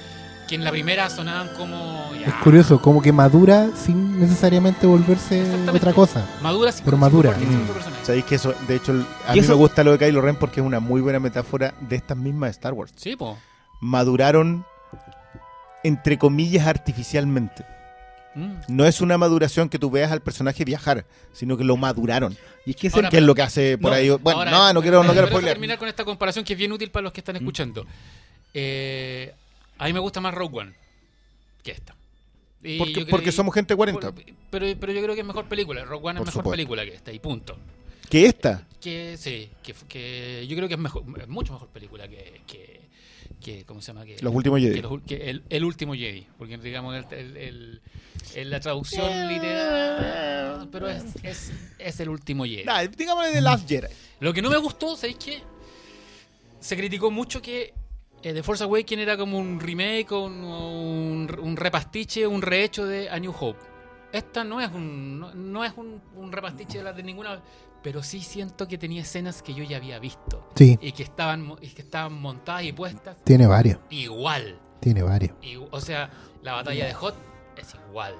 D: que en la primera sonaban como ya,
E: Es curioso, como que madura sin necesariamente volverse otra cosa.
D: madura sin-
E: Pero madura.
B: Mm. Sabéis que eso, de hecho, a
C: Y
B: mí
C: eso-
B: me gusta lo de Kylo Ren porque es una muy buena metáfora de estas mismas Star Wars.
D: Sí, po.
B: Maduraron, entre comillas, artificialmente.
D: Mm.
B: No es una maduración que tú veas al personaje viajar, sino que lo maduraron.
C: Y es que ese
D: Ahora,
B: que es lo que hace por
C: No,
B: ahí. Bueno,
D: Ahora,
B: no, no quiero, no quiero
D: terminar con esta comparación que es bien útil para los que están escuchando. Eh, a mí me gusta más Rogue One que esta. Y
B: Porque,
D: creo-
B: porque somos gente 40.
D: por- pero, pero yo creo que es mejor película. Rogue One es
B: Por
D: mejor
B: supuesto.
D: película que esta, y punto.
B: Que esta.
D: Que sí, que, que yo creo que es mejor, mucho mejor película que, que, que ¿cómo se llama? Que,
B: Los últimos Jedi.
D: que los que el, el último Jedi. Porque digamos, el, la traducción literal, pero es, es, es el último Jedi.
B: Nah, digámosle de Last Jedi.
D: Lo que no me gustó, ¿sabéis qué? Se criticó mucho que eh, The Force Awakens era como un remake o un, un, un repastiche, un rehecho de A New Hope. Esta no es un no, no es un, un repastiche de las de ninguna, pero sí siento que tenía escenas que yo ya había visto
E: Sí,
D: y que estaban y que estaban montadas y puestas
E: tiene varios,
D: igual.
E: tiene varios.
D: Y- o sea, la batalla de Hot es igual.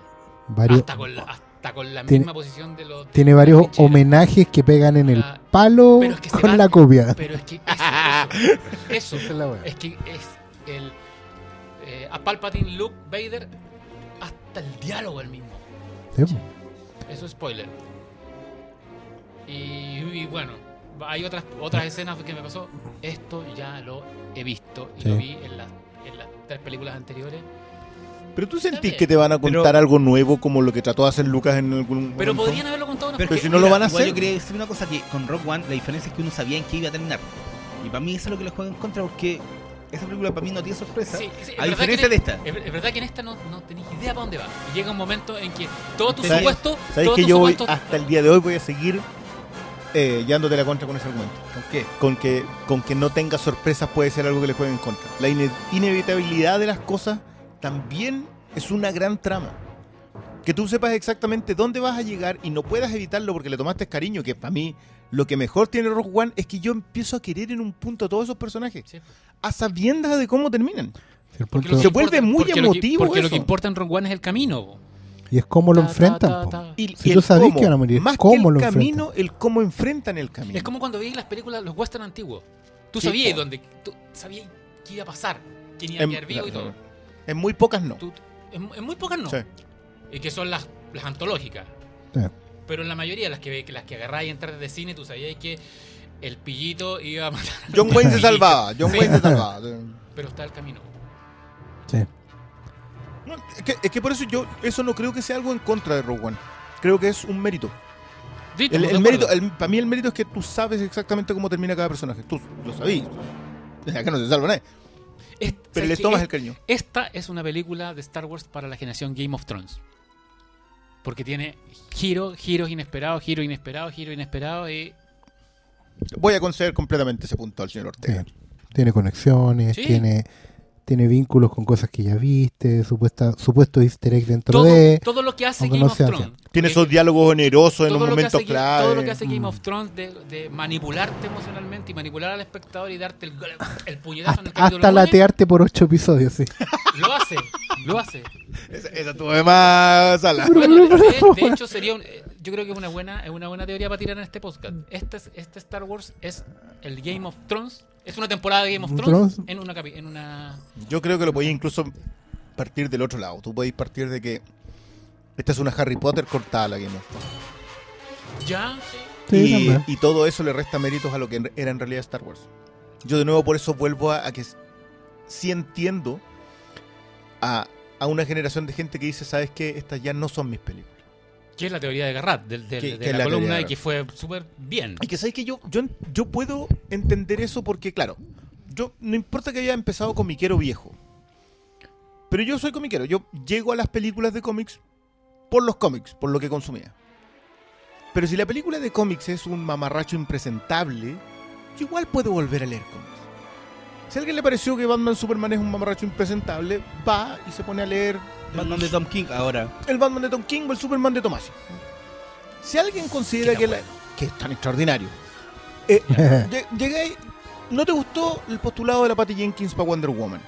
E: varios
D: Hasta con la, hasta con la
E: Tiene-
D: misma posición de los de
E: tiene varios homenajes que pegan en el
D: La-
E: palo
D: es que
E: con
D: va-
E: la copia.
D: Pero es que eso, eso, eso,
E: es
D: que es el eh, a Palpatine, Luke, Vader, hasta el diálogo el mismo.
E: Sí.
D: Eso es spoiler. Y, y bueno, hay otras otras escenas que me pasó. Esto ya lo he visto y
E: Sí.
D: lo vi en las, en las tres películas anteriores.
B: Pero tú sentís que te van a contar
C: Pero-
B: algo nuevo como lo que trató de hacer Lucas en algún
D: Pero
B: momento?
D: podrían haberlo contado una
B: Pero
D: forma-
B: si no lo van a hacer.
C: Yo quería decir una cosa que con Rock One la diferencia es que uno sabía en qué iba a terminar. Y para mí eso es lo que le juega en contra porque esa película para mí no tiene sorpresa.
D: Sí, sí,
C: a diferencia
D: que
C: de esta.
D: Es, verdad que en esta no, no tenéis idea para dónde va. Y llega un momento en que todo tu
C: ¿Sabes-
D: supuesto.
B: ¿Sabes
D: todo
B: que
D: tu
B: yo voy,
D: supuesto-
B: hasta el día de hoy voy a seguir eh, llevándote la contra con ese argumento?
C: ¿Con qué?
B: Con que, con que no tenga sorpresas puede ser algo que le juegue en contra. La ine- inevitabilidad de las cosas también es una gran trama. Que tú sepas exactamente dónde vas a llegar y no puedas evitarlo porque le tomaste cariño, que para mí lo que mejor tiene Rogue One es que yo empiezo a querer en un punto a todos esos personajes,
D: Sí.
B: a sabiendas de cómo terminan.
E: Sí,
B: Se vuelve muy
D: porque lo que-
B: emotivo
D: porque lo que importa en Rogue One es el camino.
E: Y es cómo lo
D: Ta, ta,
E: enfrentan.
D: ta, ta.
B: Y,
E: Si
B: y
E: tú
B: cómo,
E: que van a morir,
B: más
E: ¿cómo
B: que el
E: lo
B: camino, el cómo enfrentan el camino.
D: Es como cuando veis las películas, los western antiguos. Tú
B: Sí,
D: sabías dónde. Tú sabías qué iba a pasar. Quién iba a
B: En-
D: quedar vivo y todo.
B: En muy pocas no.
D: Tú- en, en muy pocas no.
B: Sí.
D: Y que son las, las antológicas.
E: Sí.
D: Pero en la mayoría, las que, las que agarráis en tardes de cine, tú sabías que el pillito iba a matar.
B: John Wayne se salvaba, John
D: Sí.
B: Wayne se salvaba.
D: Pero está el camino.
E: Sí.
B: No, es, que, es que por eso yo eso no creo que sea algo en contra de Rogue One. Creo que es un mérito.
D: Sí,
B: El, mérito el- para mí el mérito es que tú sabes exactamente cómo termina cada personaje. Tú lo sabías. Acá no se salva nadie.
D: Es-
B: Pero
D: ¿sabes
B: le tomas
D: Es-
B: el cariño.
D: Esta es una película de Star Wars para la generación Game of Thrones. Porque tiene giros, giros inesperados, giros inesperados, giros inesperados y
B: Voy a conceder completamente ese punto al señor
E: Sí.
B: Ortega.
E: Tiene conexiones,
D: Sí.
E: tiene, tiene vínculos con cosas que ya viste, supuesta, supuesto easter egg dentro
D: todo,
E: de...
D: todo lo que hace Game
E: no
D: of Thrones.
B: Tiene esos diálogos onerosos en los momentos clave.
D: Todo lo que hace Game
E: Mm.
D: of Thrones de, de manipularte emocionalmente y manipular al espectador y darte el, el puñetazo en el
E: Hasta,
D: capítulo
E: hasta latearte por ocho episodios, sí.
D: Lo hace, lo hace.
B: Esa, esa tuvo de más sala.
D: Bueno, de, de hecho sería un- eh, yo creo que es una buena es una buena teoría para tirar en este podcast. Este, es- este Star Wars es el Game of Thrones, es una temporada de Game of Thrones
E: Thrones.
D: en una capi- en una
B: Yo creo que lo podéis incluso partir del otro lado. Tú podéis partir de que esta es una Harry Potter cortada la Game of Thrones.
D: ya
E: Sí,
B: y, todo eso le resta méritos a lo que era en realidad Star Wars. Yo de nuevo por eso vuelvo a, a que sí entiendo a, a una generación de gente que dice, ¿sabes qué? Estas ya no son mis películas.
D: Que es la teoría de Garrat
B: Que-
D: de
B: que es
D: la,
B: la
D: columna
B: de
D: y que fue súper bien.
B: Y que sabes que yo, yo, yo puedo entender eso porque, claro, yo no importa que haya empezado comiquero viejo, pero yo soy comiquero. Yo llego a las películas de cómics por los cómics, por lo que consumía. Pero si la película de cómics es un mamarracho impresentable, yo igual puedo volver a leer cómics. Si a alguien le pareció que Batman Superman es un mamarracho impresentable, va y se pone a leer
C: Batman de Tom King ahora.
B: el Batman de Tom King o el Superman de Tomasi. Si alguien considera que, la- que es tan extraordinario, eh, lle- llegué, ¿no te gustó el postulado de la Patty Jenkins para Wonder Woman?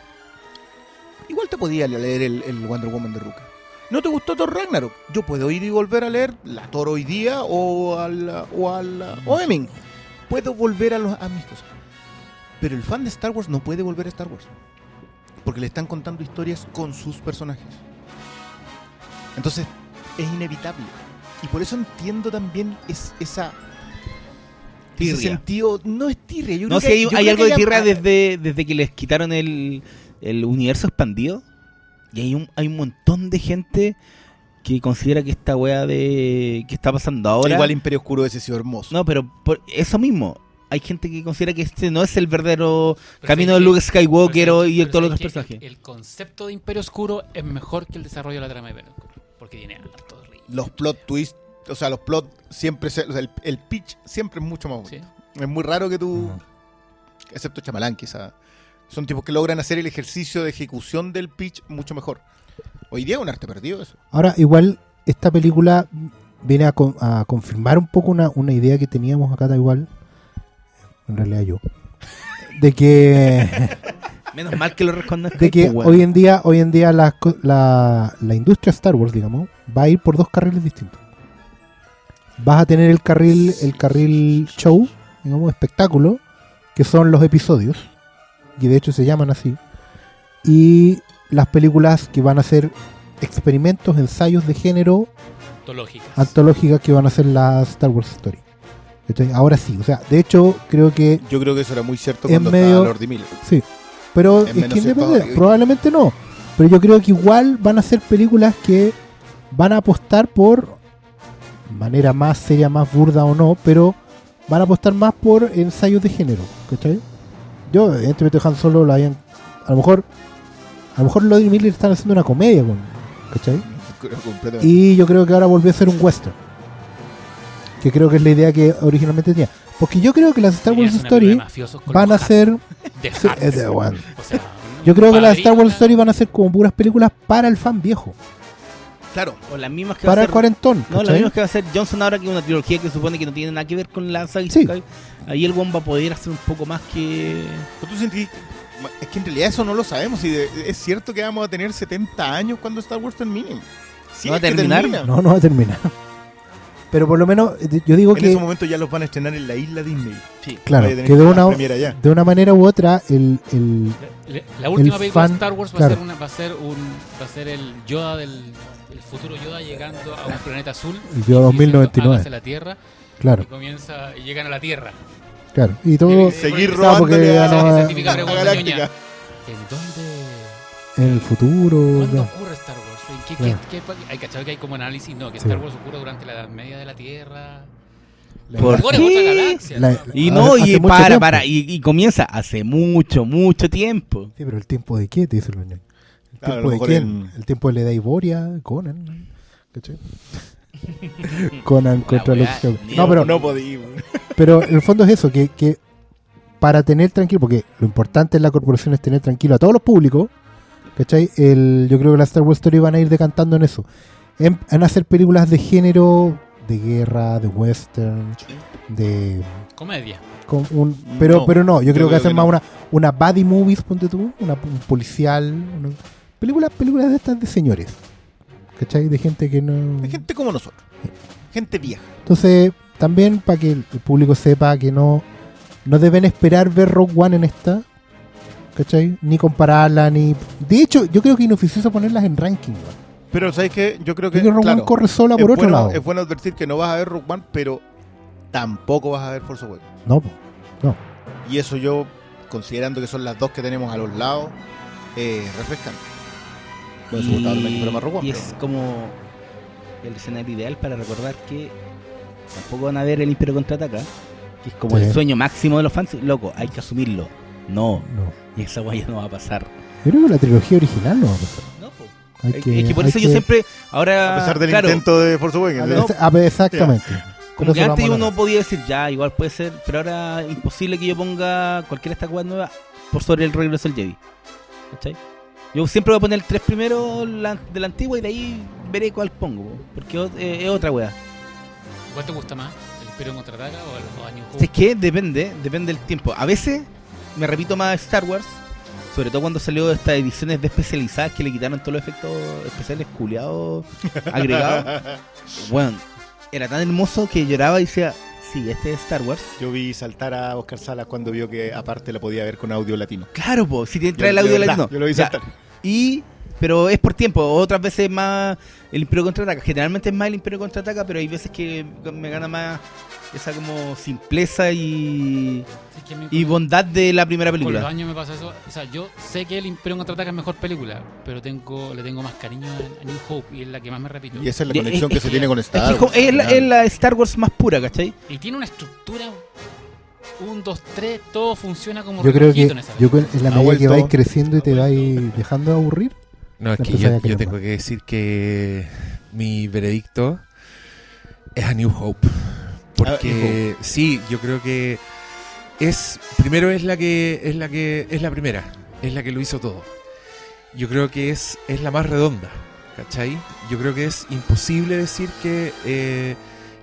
B: Igual te podía leer el, el Wonder Woman de Ruka. ¿No te gustó Thor Ragnarok? Yo puedo ir y volver a leer la Thor hoy día o al o al o Hemming. Puedo volver a, los, a mis cosas. Pero el fan de Star Wars no puede volver a Star Wars. Porque le están contando historias con sus personajes. Entonces, es inevitable. Y por eso entiendo también es, esa. Ese
C: Tirria.
B: sentido. No es tirria. Yo
C: No,
B: creo
C: si
B: que-
C: hay,
B: yo
C: hay
B: creo
C: algo
B: que
C: de tierra desde, desde que les quitaron el, el universo expandido. Y hay un, hay un montón de gente que considera que esta wea de que está pasando ahora.
B: Igual Imperio Oscuro ese sido hermoso.
C: no, pero por eso mismo. Hay gente que considera que este no es el verdadero
D: Pero
C: camino de Luke Skywalker
D: pero
C: y de todos los otros personajes.
D: El, concepto de Imperio Oscuro es mejor que el desarrollo de la trama de Imperio Oscuro. Porque tiene harto ritmo.
B: Los plot twists. O sea, los plot siempre. se- o sea, el, el pitch siempre es mucho más bueno.
D: ¿sí?
B: Es muy raro que tú. Excepto Chamalán, quizá. Son tipos que logran hacer el ejercicio de ejecución del pitch mucho mejor. Hoy día es un arte perdido eso.
E: Ahora, igual, esta película viene a, con- a confirmar un poco una, una idea que teníamos acá, da igual, en realidad yo, de que,
C: Menos mal que lo respondas.
E: de que hoy en día, hoy en día la, la industria Star Wars, digamos, va a ir por dos carriles distintos. Vas a tener el carril, el carril show, digamos, espectáculo, que son los episodios, y de hecho se llaman así, y las películas que van a ser experimentos, ensayos de género
D: Antológicas.
E: antológicas que van a ser las Star Wars Story. ¿Cachai? Ahora sí, o sea, de hecho creo que
B: Yo creo que eso era muy cierto
E: En
B: cuando
E: medio-
B: estaba Miller.
E: Sí, pero
B: Es
E: que
B: cierto
E: probablemente no. Pero yo creo que igual van a ser películas que van a apostar por manera más seria, más burda o no, pero van a apostar más por ensayos de género, ¿cachai? Yo, evidentemente, Han Solo lo habían. A lo mejor. A lo mejor Lord y Miller están haciendo una comedia con. ¿cachai? Y yo creo que ahora volvió a ser un western. Que creo que es la idea que originalmente tenía. Porque yo creo que las Star Wars
D: con
E: van a ser.
D: de
E: sí, es de- bueno.
D: O sea,
E: Yo creo que las Star Wars Story van a ser como puras películas para el fan viejo.
B: Claro.
C: O las mismas que
E: Para
C: va a
E: el
C: hacer-
E: cuarentón.
C: No, las mismas que va a hacer Johnson ahora, que es una trilogía que supone que no tiene nada que ver con la saga.
E: Sí.
C: Ahí el one va a poder hacer un poco más que.
B: ¿Tú sentís- Es que en realidad eso no lo sabemos. Y de- es cierto que vamos a tener 70 años cuando Star Wars termine. Sí,
C: ¿No va a terminar?
B: termina.
E: No, no va a terminar. Pero por lo menos, eh, yo digo
B: En
E: que.
B: ese momento ya los van a estrenar en la isla Disney.
C: Sí.
E: Claro,
B: a
E: que de una, de una manera u otra, el, el,
D: La, la última
E: el
D: película
E: fan-
D: de Star Wars va,
E: claro.
D: a ser una, va a ser un va a ser el Yoda del el futuro Yoda llegando a un planeta azul
E: El Yoda
D: y
E: 2099.
D: diciendo, "Hágase la Tierra
E: claro,
D: y comienza y llegan a la Tierra.
E: claro. Y todo
D: Y-
B: Seguir
D: Claro,
B: robando a.
D: ¿En dónde
E: en el futuro.
D: ¿Cuándo ocurre Star Wars? ¿En qué,
E: Claro.
D: qué- qué pa- hay cachado que hay como análisis? No, que
E: Sí.
D: Star Wars ocurre durante la Edad Media de la Tierra.
C: ¿Por
D: Ahora
C: qué?
D: es otra galaxia.
E: La-
D: ¿no?
C: Y
E: Hace-
C: no,
E: hace
C: y para,
E: tiempo.
C: para, y, y comienza hace mucho, mucho tiempo.
E: Sí, pero el tiempo de qué, te dice el ñoño? ¿El
B: Claro, a
E: tiempo de quién?
B: en-
E: El tiempo de la edad Iboria, Conan, ¿cachai? Conan contra
C: ni
E: No, pero,
B: No podí.
E: pero en el fondo es eso, que, que para tener tranquilo, porque lo importante en la corporación es tener tranquilo a todos los públicos, ¿cachai? El, yo creo que las Star Wars Story van a ir decantando en eso. En, en hacer películas de género, de guerra, de western, de...
D: Comedia.
E: con un, pero,
B: No,
E: pero no, yo
B: yo
E: creo que hacen
B: que
E: más
B: no.
E: una, una buddy movies, ponte tú, una, un policial, una- películas, películas de estas de señores, ¿cachai? De gente que no...
B: Hay gente como nosotros. Gente vieja.
E: Entonces, también para que el público sepa que no, no deben esperar ver Rogue One en esta, ¿cachai? Ni compararla, ni... De hecho, yo creo que es inoficioso ponerlas en ranking.
B: Pero ¿sabes qué? Yo creo
E: Yo
B: que,
E: creo que Rogue
B: claro,
E: One corre sola
B: es
E: por otro
B: bueno,
E: lado.
B: Es bueno advertir que no vas a ver Rogue One, pero tampoco vas a ver Force Awakens.
E: No, po.
B: Y eso yo, considerando que son las dos que tenemos a los lados, eh, refrescante. Bueno, eso gustaba también, pero más Rogue One,
C: y
B: pero-
C: es como el escenario ideal para recordar que tampoco van a ver el Imperio Contraataca, que es como
E: Sí.
C: el sueño máximo de los fans. Loco, hay que asumirlo. No,
E: no.
C: y esa guaya no va a pasar.
E: Yo creo que la trilogía original no va a pasar.
C: No, po.
E: Hay
C: Es-
E: que,
C: es que por eso yo
E: que-
C: siempre, ahora,
B: A pesar del
C: claro,
B: intento de Force Awakens.
E: A
B: ¿no?
E: ver, a ver, exactamente. Por
C: como que antes uno podía decir, ya, igual puede ser, pero ahora imposible que yo ponga cualquiera de estas cosas nuevas por sobre el regreso del Jedi. ¿Cachai? Yo siempre voy a poner el 3 primero la, de la antigua y de ahí veré cuál pongo, po, porque es, es otra wea.
D: ¿Cuál te gusta más? ¿El Imperio contraataca o el o A New Hope?
C: Si Es que depende, depende del tiempo. A veces me repito más Star Wars, sobre todo cuando salió estas ediciones de especializadas que le quitaron todos los efectos especiales culiados agregados. Bueno, era tan hermoso que lloraba y decía, sí, este es Star Wars.
B: Yo vi saltar a Oscar Salas cuando vio que aparte la podía ver con audio latino.
C: Claro, po, si te
B: Yo-
C: trae el audio latino.
B: Yo lo vi
C: Ya,
B: saltar.
C: Y, pero es por tiempo. Otras veces más el Imperio Contraataca. Generalmente es más el Imperio Contraataca, pero hay veces que me gana más esa como simpleza y,
D: que
C: y bondad de la primera
D: Con los
C: película.
D: años me pasa eso. O sea, yo sé que el Imperio contraataca es mejor película, pero tengo le tengo más cariño a, New Hope y es la que más me repito.
B: Y esa es la conexión
C: es-
B: que se tiene con
C: Es,
B: Star Wars.
C: es, la, es Star Wars más pura, ¿cachai?
D: Y tiene una estructura. Un, dos, tres, todo funciona como
E: Yo creo que
D: en esa
E: yo en la medida que vais creciendo y te vais dejando de aburrir,
A: No, es que yo, yo tengo que decir que mi veredicto es a New Hope. Porque sí, yo creo que es primero es la que es la que es la primera, es la que lo hizo todo. Yo creo que es es la más redonda, ¿cachai? Yo creo que es imposible decir que eh,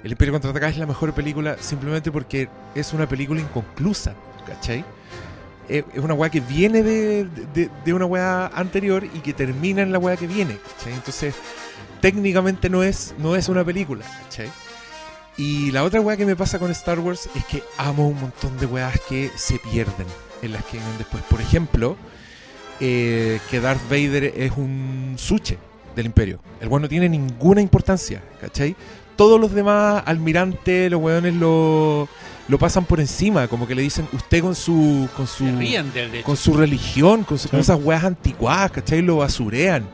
A: El Imperio Contraataca es la mejor película simplemente porque es una película inconclusa, ¿cachai? Eh, es una weá que viene de, de, de una weá anterior y que termina en la weá que viene, ¿cachai? Entonces, técnicamente no es, no es una película, ¿cachai? Y la otra weá que me pasa con Star Wars es que amo un montón de weas que se pierden en las que vienen después. Por ejemplo, eh, que Darth Vader es un suche del imperio. El weón no tiene ninguna importancia, ¿cachai? Todos los demás almirantes, los weones lo, lo pasan por encima, como que le dicen usted con su con su
D: del
A: con su religión, con, su- con esas weas anticuadas, ¿cachai? Lo basurean.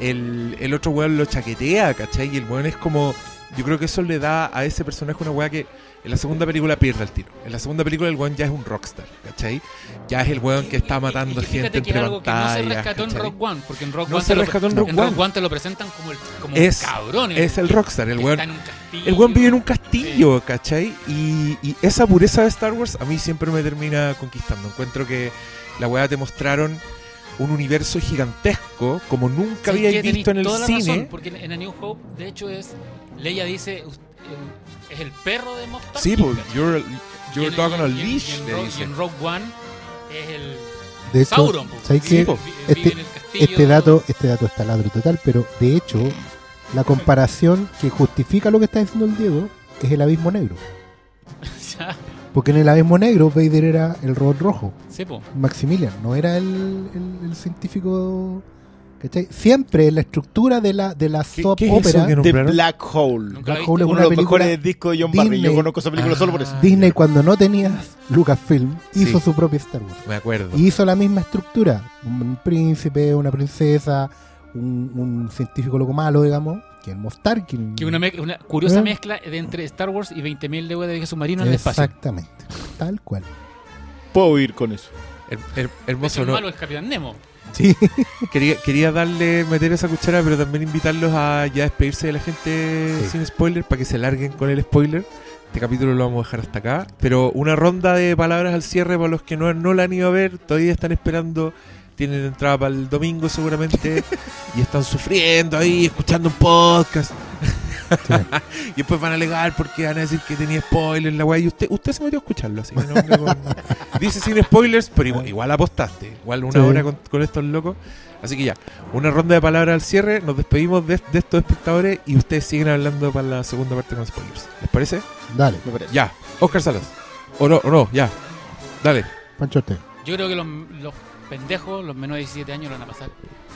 A: El, el otro weón lo chaquetea, ¿cachai? Y el weón es como. Yo creo que eso le da a ese personaje una wea que en la segunda película pierde el tiro. En la segunda película el weón ya es un rockstar, ¿cachai? Ya es el weón que está
D: Y- y-
A: matando
D: y fíjate
A: gente entre
D: que no se
A: pantallas.
D: rescató en
A: ¿cachai?
D: Rock One, porque en Rock
A: No
D: One
A: se rescató en Rogue
D: en
A: One.
D: Rogue One te lo presentan como, el, como
A: Es-
D: un cabrón. el-
A: Es el rockstar, el weón
D: en.
A: El weón vive en un castillo, ¿cachai? Y, y esa pureza de Star Wars a mí siempre me termina conquistando. Encuentro que la weá te mostraron un universo gigantesco como nunca
D: ¿Sabes
A: había visto en el
D: toda la
A: cine.
D: razón, porque en, en A New Hope, de hecho, es. Leia dice. "Us- eh, Es el perro de Moff
A: Sí,
D: Tarkin",
A: pues, you're,
D: Y
A: you're
D: en-
A: on a
D: y en-
A: leash,
D: y en
A: le
D: Rogue-
A: dice.
D: Y en Rogue One es el
E: De hecho,
D: Sauron. pues,
E: ¿sabes
D: vive
E: Este-. Este dato, este dato está ladro total, pero de hecho, la comparación que justifica lo que está diciendo el Diego es el abismo negro. Porque en el abismo negro Vader era el robot rojo,
D: sí, po.
E: Maximilian, no era el, el- el científico. ¿Cachai? Siempre la estructura de la, de la
A: ¿Qué-
E: soap
A: qué es eso
E: opera,
A: que no-
B: The
A: ¿Nombraron?
B: Black Hole.
D: Nunca
E: Black
D: la
E: Hole es
B: Uno
E: una
B: de los
E: película
B: mejores discos de John Barry. Yo
E: Disney.
B: conozco esa película
A: Ah.
B: solo por eso.
E: Disney cuando no tenías Lucasfilm
A: Sí.
E: hizo su propio Star Wars.
A: Me acuerdo.
E: Y hizo la misma estructura. Un príncipe, una princesa, un, un científico loco malo, digamos, que el.
D: Que una, me- una curiosa
E: ¿Eh?
D: mezcla de entre Star Wars y 20.000 de de viaje submarino en el espacio.
E: Exactamente. Tal cual.
B: Puedo ir con eso.
A: Her- her-
D: De hecho,
A: hermoso,
D: el
A: ¿no?
D: malo es Capitán Nemo.
E: Sí.
A: Quería, quería darle, meter esa cuchara, pero también invitarlos a ya despedirse de la gente
E: Sí.
A: sin spoiler, para que se larguen con el spoiler. Este capítulo lo vamos a dejar hasta acá. Pero una ronda de palabras al cierre para los que no, no la han ido a ver, todavía están esperando. Tienen entrada para el domingo seguramente y están sufriendo ahí, escuchando un podcast. y después van a alegar porque van a decir que tenía spoilers la weá. Y usted, usted se metió a escucharlo, así que no Dice sin spoilers, pero igual, igual apostaste. Igual una
E: Sí.
A: hora con, con estos locos. Así que ya, una ronda de palabras al cierre. Nos despedimos de, de estos espectadores y ustedes siguen hablando para la segunda parte con spoilers. ¿Les parece?
E: Dale,
B: Me parece.
A: Ya, Oscar Salas. O no, o no, ya. Dale.
E: Panchote.
D: Yo creo que los, los pendejos, los menores de 17 años, lo van a pasar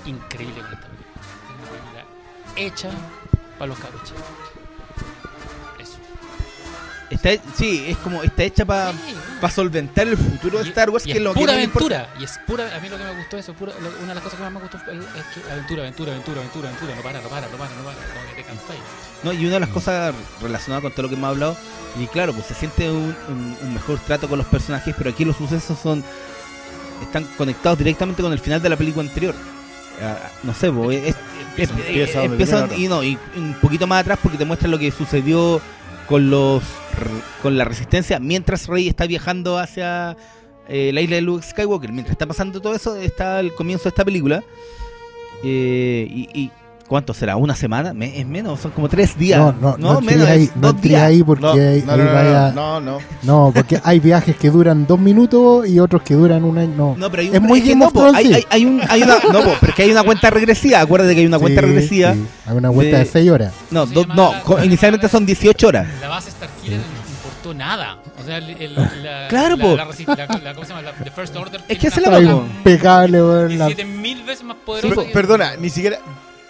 D: increíble con esta película. Es una película hecha para los cabros chicos. Eso.
C: Está, sí, es como está hecha para
D: Sí.
C: solventar el futuro de
D: Y-
C: Star Wars,
D: y
C: que es lo que
D: pura
C: no
D: aventura. Y es pura. A mí lo que me gustó eso, pura, lo- una de las cosas que más me gustó es que aventura, aventura, aventura, aventura, aventura. No para, no para, no para, no para. Como que te cansáis.
C: No, y una de las cosas relacionadas con todo lo que hemos hablado, y claro, pues se siente un, un- un mejor trato con los personajes, pero aquí los sucesos son están conectados directamente con el final de la película anterior. Ah, no sé, pues, es,
D: Empieza-
B: empieza termina
C: y no y un poquito más atrás porque te muestra lo que sucedió con los con la resistencia mientras Rey está viajando hacia eh, la isla de Luke Skywalker. Mientras está pasando todo eso está el comienzo de esta película Eh, y, y ¿cuánto será? ¿una semana? Me- ¿es menos? son como tres días
E: No, no, no, entré
C: menos
E: ahí,
C: es
E: no
C: días
E: ahí porque
B: No,
E: ahí,
B: no, no, no,
E: vaya-
B: no, no.
E: No, porque hay viajes que duran dos minutos y otros que duran un año. No.
C: No, pero hay un,
E: Es muy
C: que
E: Game
C: no, po, hay,
E: sí.
C: hay, hay un, hay una, no, po, pero es que hay una cuenta regresiva. Acuérdate que hay una cuenta
E: Sí,
C: regresiva.
E: sí. Hay una vuelta
C: de-
E: de 6 horas.
C: No, do- no,
D: la-
C: inicialmente son 18 horas.
D: La base Starkiller no importó nada. O sea, el, el- la,
C: Claro,
D: la, la, resi- la- la- ¿cómo se llama? La, The First Order.
C: Es que es la
E: impecable, weón. la-
D: 17.000 veces más poderosa. que-
B: perdona, ni siquiera.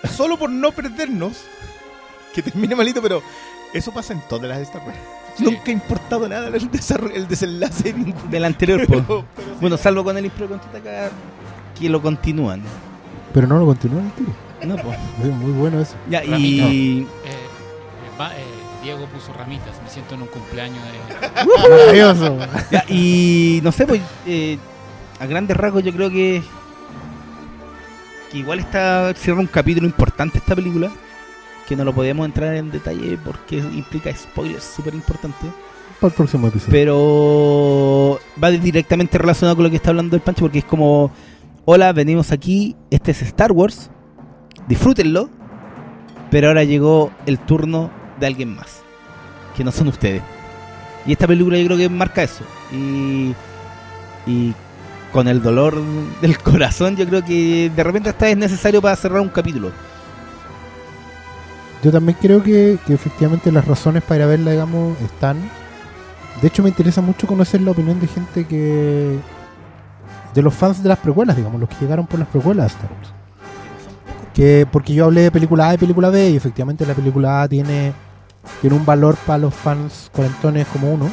B: Solo por no perdernos, que termine malito, pero eso pasa en todas las de Star Wars.
D: Sí.
B: Nunca ha importado nada el, desarrollo, el desenlace de.
C: Del anterior.
B: Pero- pero sí.
C: Bueno, salvo con el Impro acá que lo continúan.
E: Pero no lo continúan el tiro.
C: No, po.
E: Es muy bueno eso.
C: Ya,
D: Ramita.
C: y.
D: Eh, eh, va- eh, Diego puso ramitas. Me siento en un cumpleaños de.
E: Maravilloso.
C: ya, y no sé, pues. eh, a grandes rasgos, yo creo que. Que igual está. Cierra un capítulo importante esta película. Que no lo podemos entrar en detalle porque implica spoilers súper importantes.
E: Para el próximo episodio.
C: pero va directamente relacionado con lo que está hablando el Pancho porque es como hola venimos aquí este es Star Wars disfrútenlo pero ahora llegó el turno de alguien más que no son ustedes y esta película yo creo que marca eso y y con el dolor del corazón yo creo que de repente hasta es necesario para cerrar un capítulo
E: Yo también creo que, efectivamente las razones para ir a verla, digamos, están. De hecho, me interesa mucho conocer la opinión de gente que de los fans de las precuelas, digamos, los que llegaron por las precuelas. Que, porque yo hablé de película A y película B, y efectivamente la película A tiene, tiene un valor para los fans cuarentones como uno.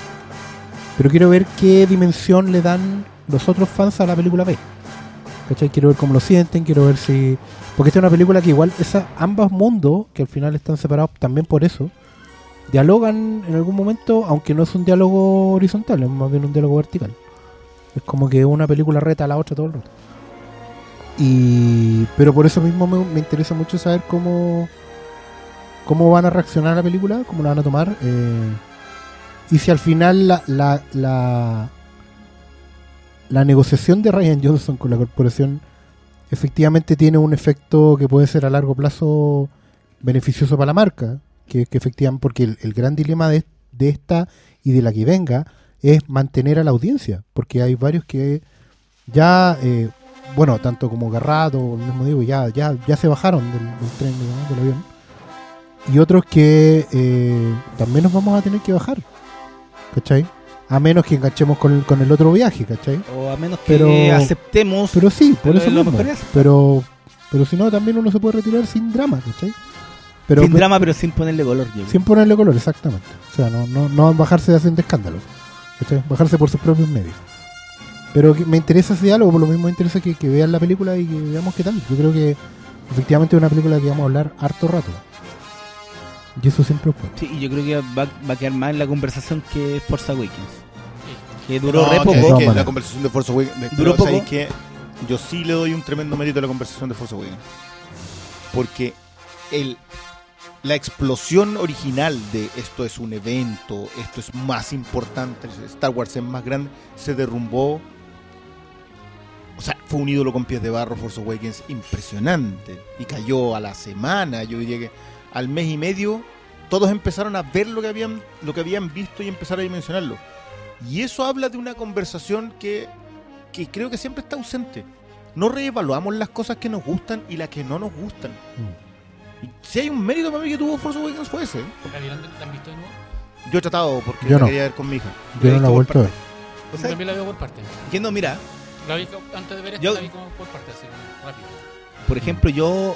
E: Pero quiero ver qué dimensión le dan los otros fans a la película B. ¿Cachai? Quiero ver cómo lo sienten, quiero ver si. Porque esta es una película que igual, esa, ambos mundos, que al final están separados también por eso, dialogan en algún momento, aunque no es un diálogo horizontal, es más bien un diálogo vertical. Es como que una película reta a la otra todo el rato. Y, pero por eso mismo me, me interesa mucho saber cómo, cómo van a reaccionar a la película, cómo la van a tomar. eh, y si al final la, la, la, la negociación de Ryan Johnson con la corporación efectivamente tiene un efecto que puede ser a largo plazo beneficioso para la marca, que, que efectivamente, porque el, gran dilema de, de esta y de la que venga es mantener a la audiencia, porque hay varios que ya, eh, bueno, tanto como Garrato, o el mismo digo, ya, ya, ya se bajaron del, tren, del avión, y otros que eh, también nos vamos a tener que bajar, ¿cachai? A menos que enganchemos con el, con el otro viaje, ¿cachai?
C: O a menos
E: Pero-
C: que aceptemos.
E: Pero sí, por eso
C: es lo
E: mismo. Pero, pero si no, también uno se puede retirar sin drama, ¿cachai? Pero
C: sin drama, pero sin ponerle color. yo
E: sin ponerle color, exactamente. O sea, no, no, no bajarse haciendo escándalos. ¿cachai? Bajarse por sus propios medios. Pero que me interesa ese diálogo, por lo mismo me interesa que, que vean la película y que veamos qué tal. Yo creo que efectivamente es una película que vamos a hablar harto rato. Y eso siempre bueno.
C: Sí, y yo creo que va, va a quedar más en la conversación que Force Awakens. Que duró
B: No,
C: re poco.
B: Que la conversación de Force Awakens.
C: Duró poco.
B: Yo sí le doy un tremendo mérito a la conversación de Force Awakens. Porque el, la explosión original de esto es un evento, esto es más importante, Star Wars es más grande, se derrumbó. O sea, fue un ídolo con pies de barro, Force Awakens, impresionante. Y cayó a la semana, yo diría que al mes y medio, todos empezaron a ver lo que habían, lo que habían visto y empezar a dimensionarlo. Y eso habla de una conversación que, que creo que siempre está ausente. No reevaluamos las cosas que nos gustan y las que no nos gustan.
E: Mm.
B: Y si hay un mérito para mí que tuvo Force Awakens fue ese.
D: ¿la han visto de nuevo?
B: Yo he tratado porque
E: Yo
B: la
E: no.
B: quería ver con mi hija.
E: Yo no la he
B: por
E: vuelto a ver.
B: partes.
C: O
D: Yo
C: sea,
D: también la veo por parte.
C: que no, mira,
D: La vi antes de ver esto,
C: Yo-
D: la vi como por parte, así rápido.
C: por ejemplo, yo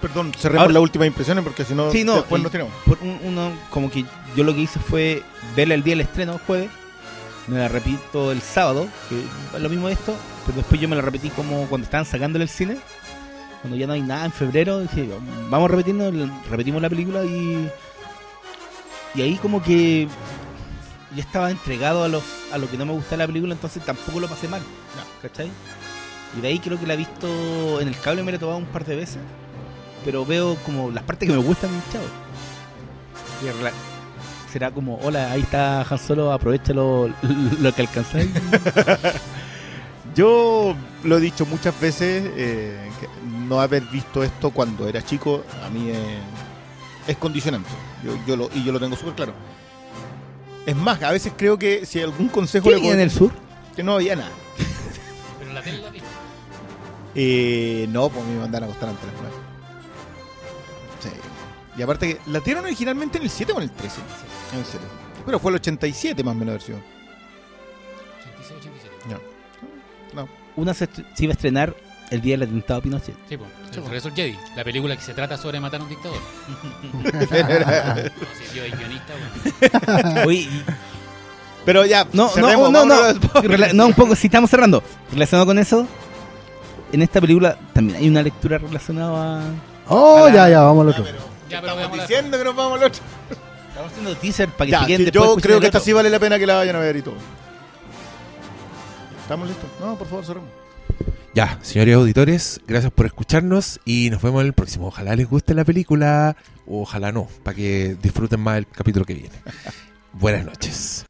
B: Perdón, cerremos las últimas impresiones porque si no,
C: Sí, no,
B: después nos tenemos.
C: por un- uno, como que yo lo que hice fue verla el día del estreno, jueves. Me la repito el sábado, que es lo mismo de esto, pero después yo me la repetí como cuando estaban sacándole el cine. Cuando ya no hay nada en febrero, dije, vamos repitiendo, repetimos la película y. Y ahí como que ya estaba entregado a los a lo que no me gustaba la película, entonces tampoco lo pasé mal. ¿Cachai? Y de ahí creo que la he visto en el cable, me la he tomado un par de veces. Pero veo como las partes que me gustan, chao. Y será como, hola, ahí está Han Solo, aprovecha lo, que alcanzáis.
B: Yo lo he dicho muchas veces, eh, no haber visto esto cuando era chico, a mí es condicionante. Yo, yo lo, y yo lo tengo súper claro. Es más, a veces creo que si algún consejo
C: ¿Qué
B: le
C: en el sur?
B: que no había nada.
D: Pero la tele la vi.
B: Eh, no, pues me mandaron a acostar antes de las. Sí. Y aparte que la dieron originalmente en el 7 o en el 13. En 7. Pero fue el 87 más o menos versión.
D: 86, 87.
B: No.
C: Una se, iba a estrenar el día del atentado a Pinochet.
D: Sí, pues. El regreso Jedi. La película que se trata sobre matar a un dictador. No, si yo soy guionista, bueno.
C: Oye, y-
B: Pero ya,
C: no, no,
B: cerremos,
C: no, no, no, un poco, si estamos cerrando. Relacionado con eso, en esta película también hay una lectura relacionada a...
E: Oh,
C: A la-
E: ya, ya, vamos al
B: Ya,
E: otro.
B: pero
D: Ya, pero
B: estamos
D: veamos la-
B: diciendo que nos vamos al otro.
C: Estamos haciendo teaser para que
B: Ya,
C: después
B: yo creo que esta sí vale la pena que la vayan a ver y todo. ¿Estamos listos? No, por favor, cerremos.
A: Ya, señores auditores, gracias por escucharnos y nos vemos en el próximo. Ojalá les guste la película, o ojalá no, para que disfruten más el capítulo que viene. Buenas noches.